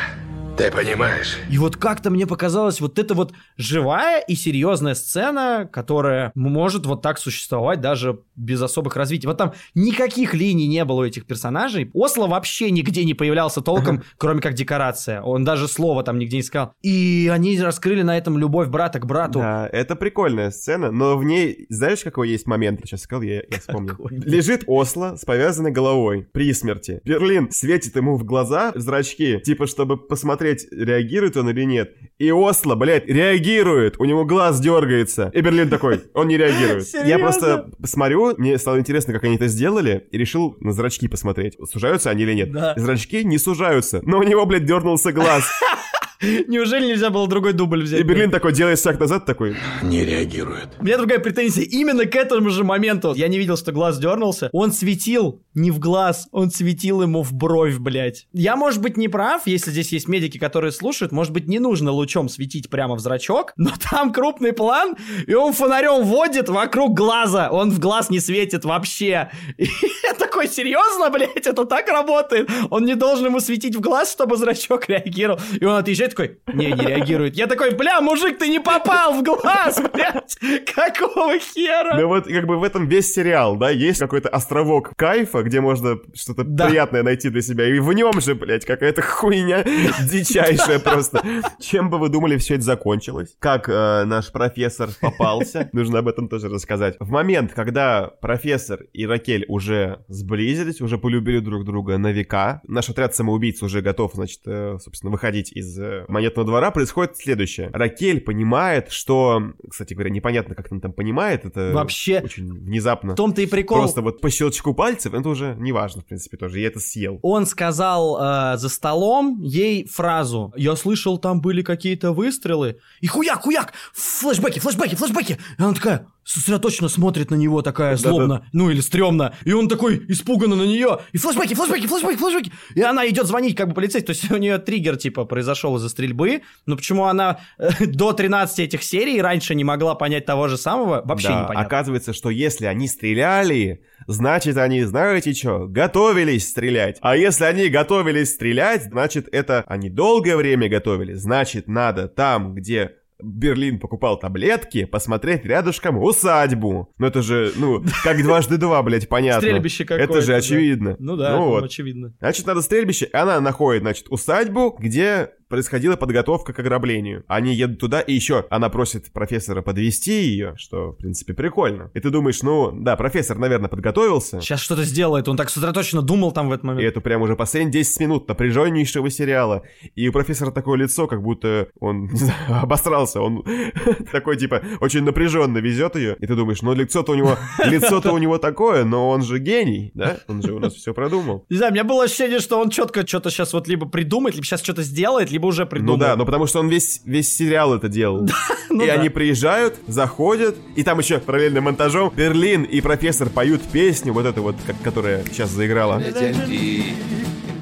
Ты понимаешь? И вот как-то мне показалось вот это вот живая и серьезная сцена, которая может вот так существовать даже без особых развитий. Вот там никаких линий не было у этих персонажей. Осло вообще нигде не появлялся толком, кроме как декорация. Он даже слова там нигде не сказал. И они раскрыли на этом любовь брата к брату. Да, это прикольная сцена, но в ней, знаешь, какой есть момент? Сейчас сказал, я, я вспомнил. Лежит Осло с повязанной головой при смерти. Берлин светит ему в глаза, в зрачки, типа, чтобы посмотреть, реагирует он или нет. И Осло, блядь, реагирует, у него глаз дергается. И Берлин такой, он не реагирует. Я просто смотрю, мне стало интересно, как они это сделали, и решил на зрачки посмотреть, сужаются они или нет. Зрачки не сужаются, но у него, блядь, дернулся глаз. Неужели нельзя было другой дубль взять? И Берлин такой делает шаг назад, такой... Не реагирует. У меня другая претензия. Именно к этому же моменту я не видел, что глаз дернулся. Он светил не в глаз, он светил ему в бровь, блядь. Я, может быть, не прав, если здесь есть медики, которые слушают. Может быть, не нужно лучом светить прямо в зрачок, но там крупный план, и он фонарем водит вокруг глаза. Он в глаз не светит вообще. И я такой такой, серьезно, блядь, это так работает? Он не должен ему светить в глаз, чтобы зрачок реагировал. И он отъезжает такой, не, не реагирует. Я такой, бля, мужик, ты не попал в глаз, блядь. Какого хера? Ну вот как бы в этом весь сериал, да, есть какой-то островок кайфа, где можно что-то Да. приятное найти для себя. И в нем же, блядь, какая-то хуйня дичайшая просто. Чем бы вы думали, все это закончилось? Как э, наш профессор попался? Нужно об этом тоже рассказать. В момент, когда профессор и Ракель уже сблизились, уже полюбили друг друга на века, наш отряд самоубийц уже готов, значит, э, собственно, выходить из э, монетного двора, происходит следующее. Ракель понимает, что, кстати говоря, непонятно, как она там понимает, это Вообще, очень внезапно. В том-то и прикол. Просто вот по щелчку пальцев, это уже не важно, в принципе, тоже. Я это съел. Он сказал э, за столом ей фразу «Я слышал, там были какие-то выстрелы». И хуяк, хуяк! Флэшбэки, флэшбэки, флэшбэки! И она такая сосредоточенно смотрит на него, такая злобно, ну или стрёмно. И он такой испуганно на нее. И флэшбэки, флэшбэки, флэшбэки, флэшбэки. И она идет звонить как бы полицейский. То есть у нее триггер типа произошел из-за стрельбы. Но почему она э, до 13 этих серий раньше не могла понять того же самого, вообще Да, непонятно. Оказывается, что если они стреляли, значит они, знаете что, готовились стрелять. А если они готовились стрелять, значит это они долгое время готовились. Значит, надо там, где Берлин покупал таблетки, посмотреть рядышком усадьбу. Ну это же, ну, как дважды два, блядь, понятно. Стрельбище какое-то, Это же да. очевидно. Ну да, ну, вот. очевидно. Значит, надо стрельбище. Она находит, значит, усадьбу, где происходила подготовка к ограблению. Они едут туда, и еще она просит профессора подвести ее, что, в принципе, прикольно. И ты думаешь, ну, да, профессор, наверное, подготовился. Сейчас что-то сделает. Он так сосредоточенно думал там в этот И момент. это прям уже последние 10 минут напряженнейшего сериала. И у профессора такое лицо, как будто он, не знаю, обосрался. Он такой, типа, очень напряженно везет ее. И ты думаешь, ну, лицо-то у него, лицо-то у него такое, но он же гений, да? Он же у нас все продумал. Не знаю, у меня было ощущение, что он четко что-то сейчас вот либо придумает, либо сейчас что-то сделает, либо уже придумал. Ну да, ну потому что он весь, весь сериал это делал. ну и да. они приезжают, заходят, и там еще параллельным монтажом Берлин и профессор поют песню, вот эту вот, как- которая сейчас заиграла.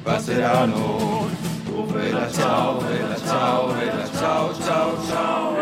Passeranno. Tu vela ciao, vela ciao, vela ciao, ciao, ciao.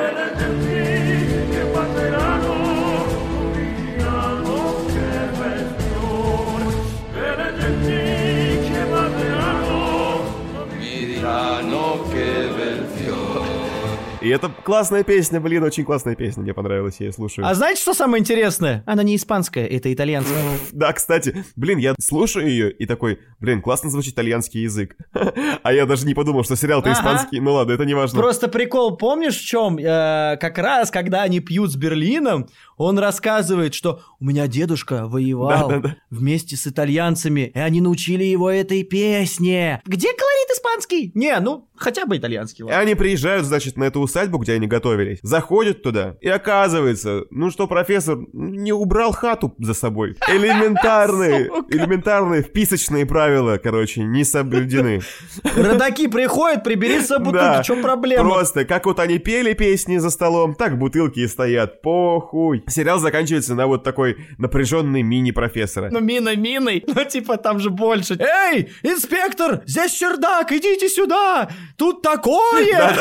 И это классная песня, блин, очень классная песня, мне понравилась, я ее слушаю. А знаете, что самое интересное? Она не испанская, это итальянская. Да, кстати, блин, я слушаю ее и такой, блин, классно звучит итальянский язык. А я даже не подумал, что сериал-то Ага. испанский. Ну ладно, это не важно. Просто прикол, помнишь в чем? Э, как раз, когда они пьют с Берлином, он рассказывает, что у меня дедушка воевал Да-да-да. вместе с итальянцами, и они научили его этой песне. Где колорит испанский? Не, ну, хотя бы итальянский. И ладно. они приезжают, значит, на эту усадьбу, где они готовились, заходят туда, и оказывается, ну что профессор не убрал хату за собой. Элементарные, элементарные вписочные правила, короче, не соблюдены. Родаки приходят, прибери с собой бутылки, Да, в чем проблема? Просто, как вот они пели песни за столом, так бутылки и стоят, похуй. Сериал заканчивается на вот такой напряженной мини-профессора. Ну, мина миной, ну, типа, там же больше. Эй, инспектор, здесь чердак, идите сюда, тут такое!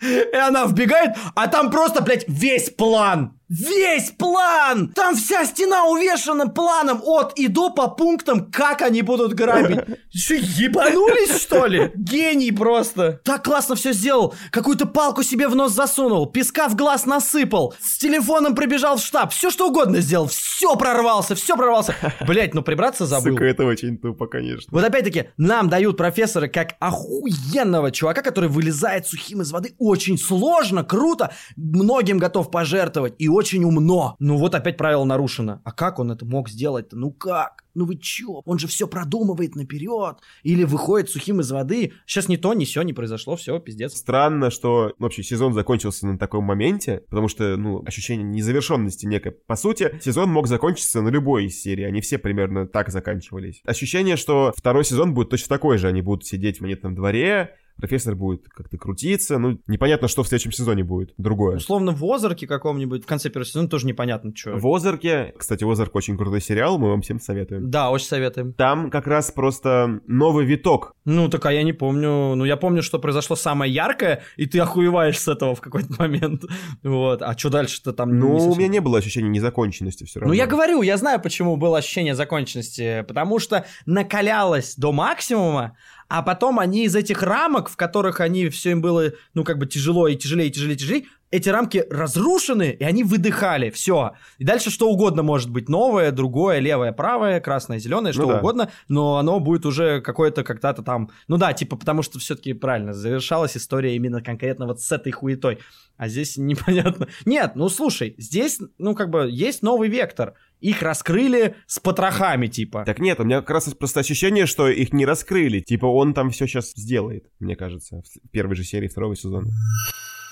И она вбегает, а там просто, блядь, весь план. Весь план! Там вся стена увешана планом от и до по пунктам, как они будут грабить. Что, ебанулись, что ли? Гений просто. Так классно все сделал. Какую-то палку себе в нос засунул, песка в глаз насыпал, с телефоном прибежал в штаб, все что угодно сделал. Все прорвался, все прорвался. Блять, ну прибраться забыл. Сука, это очень тупо, конечно. Вот опять-таки, нам дают профессора как охуенного чувака, который вылезает сухим из воды очень сложно, круто, многим готов пожертвовать и очень умно. Ну вот опять правило нарушено. А как он это мог сделать-то? Ну как? Ну вы чё? Он же все продумывает наперед. Или выходит сухим из воды. Сейчас ни то, ни все не произошло, все, пиздец. Странно, что вообще сезон закончился на таком моменте, потому что, ну, ощущение незавершенности некой. По сути, сезон мог закончиться на любой из серий, они все примерно так заканчивались. Ощущение, что второй сезон будет точно такой же, они будут сидеть в монетном дворе, профессор будет как-то крутиться, ну, непонятно, что в следующем сезоне будет, другое. Условно в Озарке каком-нибудь в конце первого сезона тоже непонятно, что. В Озарке, кстати, Озарк очень крутой сериал, мы вам всем советуем. Да, очень советуем. Там как раз просто новый виток. Ну, так а я не помню. Ну, я помню, что произошло самое яркое, и ты охуеваешь с этого в какой-то момент. Вот. А что дальше-то там? Ну, совсем- у меня не было ощущения незаконченности все равно. Ну, я говорю, я знаю, почему было ощущение законченности. Потому что накалялось до максимума, а потом они из этих рамок, в которых они все им было, ну, как бы тяжело и тяжелее, и тяжелее, и тяжелее, эти рамки разрушены, и они выдыхали, все. И дальше что угодно может быть новое, другое, левое, правое, красное, зеленое, что Ну да. угодно, но оно будет уже какое-то когда-то там, ну да, типа, потому что все-таки правильно, завершалась история именно конкретно вот с этой хуетой. А здесь непонятно. Нет, ну слушай, здесь, ну как бы, есть новый вектор. Их раскрыли с потрохами, типа. Так нет, у меня как раз просто ощущение, что их не раскрыли. Типа он там все сейчас сделает, мне кажется, в первой же серии второго сезона.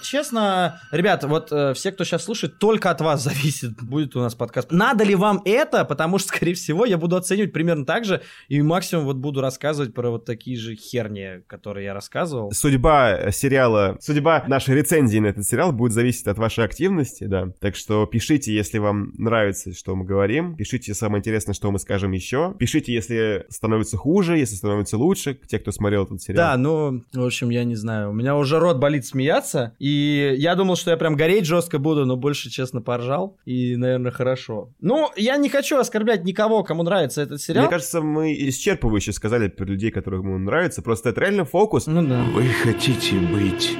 Честно, ребят, вот э, все, кто сейчас слушает, только от вас зависит, будет у нас подкаст. Надо ли вам это? Потому что, скорее всего, я буду оценивать примерно так же, и максимум вот буду рассказывать про вот такие же херни, которые я рассказывал. Судьба э, сериала, судьба нашей рецензии на этот сериал будет зависеть от вашей активности, да. Так что пишите, если вам нравится, что мы говорим. Пишите самое интересное, что мы скажем еще. Пишите, если становится хуже, если становится лучше, те, кто смотрел этот сериал. Да, ну, в общем, я не знаю. У меня уже рот болит смеяться, и я думал, что я прям гореть жестко буду, но больше, честно, поржал, и, наверное, хорошо. Ну, я не хочу оскорблять никого, кому нравится этот сериал. Мне кажется, мы исчерпывающе сказали про людей, которым ему нравится. Просто это реально фокус. Ну да. Вы хотите быть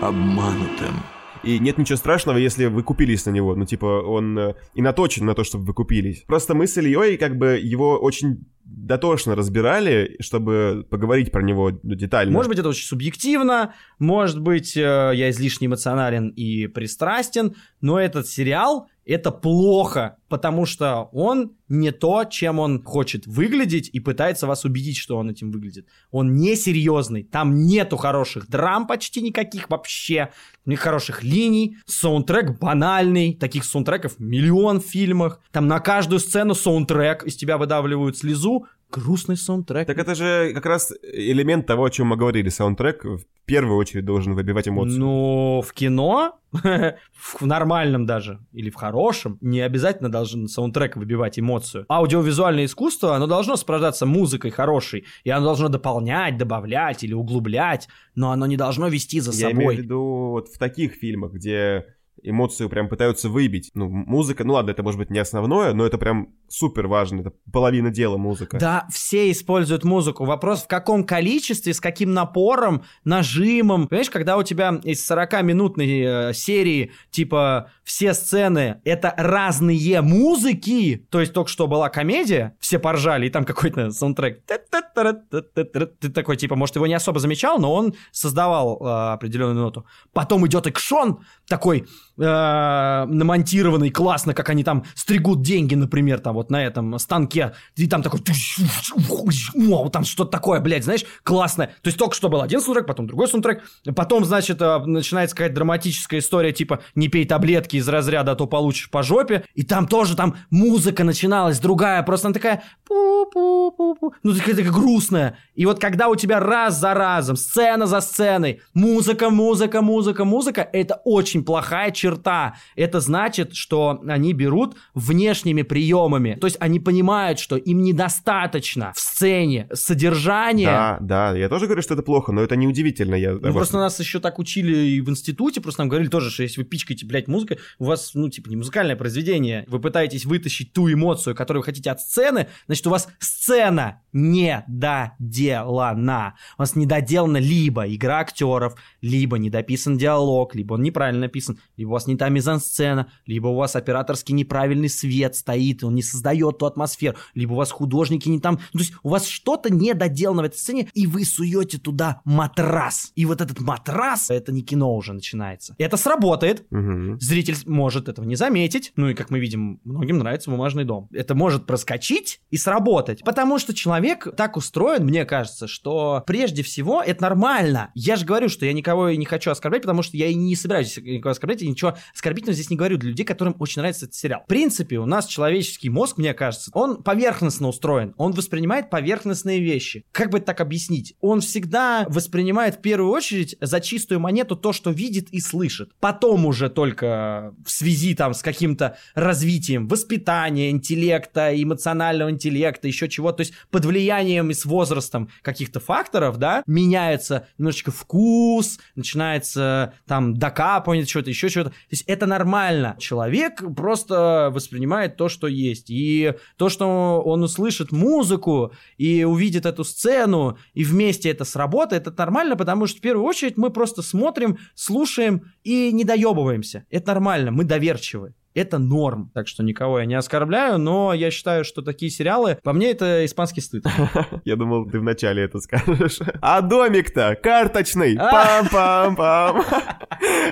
обманутым. И нет ничего страшного, если вы купились на него. Ну, типа, он э, и наточен на то, чтобы вы купились. Просто мы с Ильей как бы его очень дотошно разбирали, чтобы поговорить про него детально. Может быть, это очень субъективно, может быть, э, я излишне эмоционален и пристрастен, но этот сериал это плохо, потому что он не то, чем он хочет выглядеть и пытается вас убедить, что он этим выглядит. Он несерьезный, там нету хороших драм почти никаких вообще, ни хороших линий, саундтрек банальный, таких саундтреков миллион в фильмах, там на каждую сцену саундтрек, из тебя выдавливают слезу, грустный саундтрек. Так это же как раз элемент того, о чем мы говорили. Саундтрек в первую очередь должен выбивать эмоции. Ну, в кино, в нормальном даже, или в хорошем, не обязательно должен саундтрек выбивать эмоцию. Аудиовизуальное искусство, оно должно сопровождаться музыкой хорошей, и оно должно дополнять, добавлять или углублять, но оно не должно вести за Я собой. имею в виду вот в таких фильмах, где эмоцию прям пытаются выбить. Ну, музыка, ну ладно, это может быть не основное, но это прям супер важно. Это половина дела музыка. Да, все используют музыку. Вопрос, в каком количестве, с каким напором, нажимом. Понимаешь, когда у тебя из 40-минутной э, серии, типа, все сцены — это разные музыки, то есть только что была комедия, все поржали, и там какой-то саундтрек. Ты такой, типа, может, его не особо замечал, но он создавал э, определенную ноту. Потом идет экшон, такой э, намонтированный, классно, как они там стригут деньги, например, там вот на этом станке, и там такой, о, там что-то такое, блядь, знаешь, классно. То есть только что был один саундтрек, потом другой саундтрек, потом, значит, э, начинается какая-то драматическая история, типа, не пей таблетки из разряда, а то получишь по жопе, и там тоже там музыка начиналась, другая, просто она такая, ну такая, такая грустная. И вот когда у тебя раз за разом, сцена за сценой, музыка, музыка, музыка, музыка, это очень плохая черта. Это значит, что они берут внешними приемами. То есть они понимают, что им недостаточно в сцене содержания. Да, да, я тоже говорю, что это плохо, но это неудивительно. Я Ну, просто нас еще так учили и в институте, просто нам говорили тоже, что если вы пичкаете, блядь, музыкой, у вас, ну, типа, не музыкальное произведение, вы пытаетесь вытащить ту эмоцию, которую вы хотите от сцены, значит, у вас сцена не доделана. У вас не доделана либо игра актеров, либо недописан диалог, либо он неправильно написан, либо вас не та мизансцена, либо у вас операторский неправильный свет стоит, он не создает ту атмосферу, либо у вас художники не там. Ну, то есть у вас что-то не доделано в этой сцене, и вы суете туда матрас. И вот этот матрас, это не кино уже начинается. Это сработает. Мгм. Зритель может этого не заметить. Ну и, как мы видим, многим нравится «Бумажный дом». Это может проскочить и сработать. Потому что человек так устроен, мне кажется, что прежде всего это нормально. Я же говорю, что я никого не хочу оскорблять, потому что я и не собираюсь никого оскорблять, и ничего оскорбительного здесь не говорю для людей, которым очень нравится этот сериал. В принципе, у нас человеческий мозг, мне кажется, он поверхностно устроен, он воспринимает поверхностные вещи. Как бы это так объяснить? Он всегда воспринимает в первую очередь за чистую монету то, что видит и слышит. Потом уже только в связи там с каким-то развитием воспитания, интеллекта, эмоционального интеллекта, еще чего, то есть под влиянием и с возрастом каких-то факторов, да, меняется немножечко вкус, начинается там докапывание, что-то, еще что-то. То есть это нормально. Человек просто воспринимает то, что есть. И то, что он услышит музыку и увидит эту сцену, и вместе это сработает, это нормально, потому что в первую очередь мы просто смотрим, слушаем и не доебываемся. Это нормально, мы доверчивы. Это норм. Так что никого я не оскорбляю, но я считаю, что такие сериалы, по мне, это испанский стыд. Я думал, ты вначале это скажешь. А домик-то карточный. Пам-пам-пам.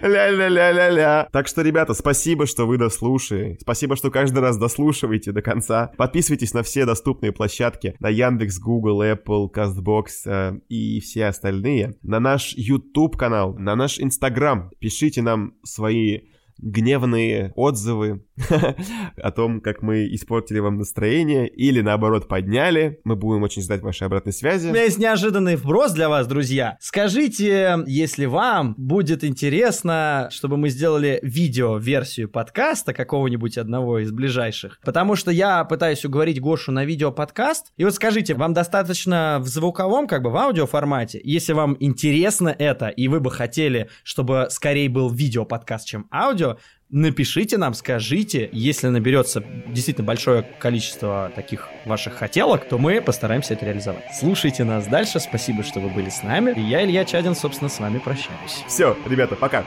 Ля-ля-ля-ля-ля. Так что, ребята, спасибо, что вы дослушали. Спасибо, что каждый раз дослушиваете до конца. Подписывайтесь на все доступные площадки. На Яндекс, Google, Apple, CastBox э, и все остальные. На наш YouTube канал, на наш Instagram. Пишите нам свои гневные отзывы о том, как мы испортили вам настроение или наоборот подняли. Мы будем очень ждать вашей обратной связи. У меня есть неожиданный вброс для вас, друзья. Скажите, если вам будет интересно, чтобы мы сделали видео-версию подкаста какого-нибудь одного из ближайших. Потому что я пытаюсь уговорить Гошу на видео-подкаст. И вот скажите, вам достаточно в звуковом, как бы в аудиоформате? Если вам интересно это, и вы бы хотели, чтобы скорее был видео-подкаст, чем аудио, напишите нам, скажите, если наберется действительно большое количество таких ваших хотелок, то мы постараемся это реализовать. Слушайте нас дальше, спасибо, что вы были с нами. И я, Илья Чадин, собственно, с вами прощаюсь. Все, ребята, пока.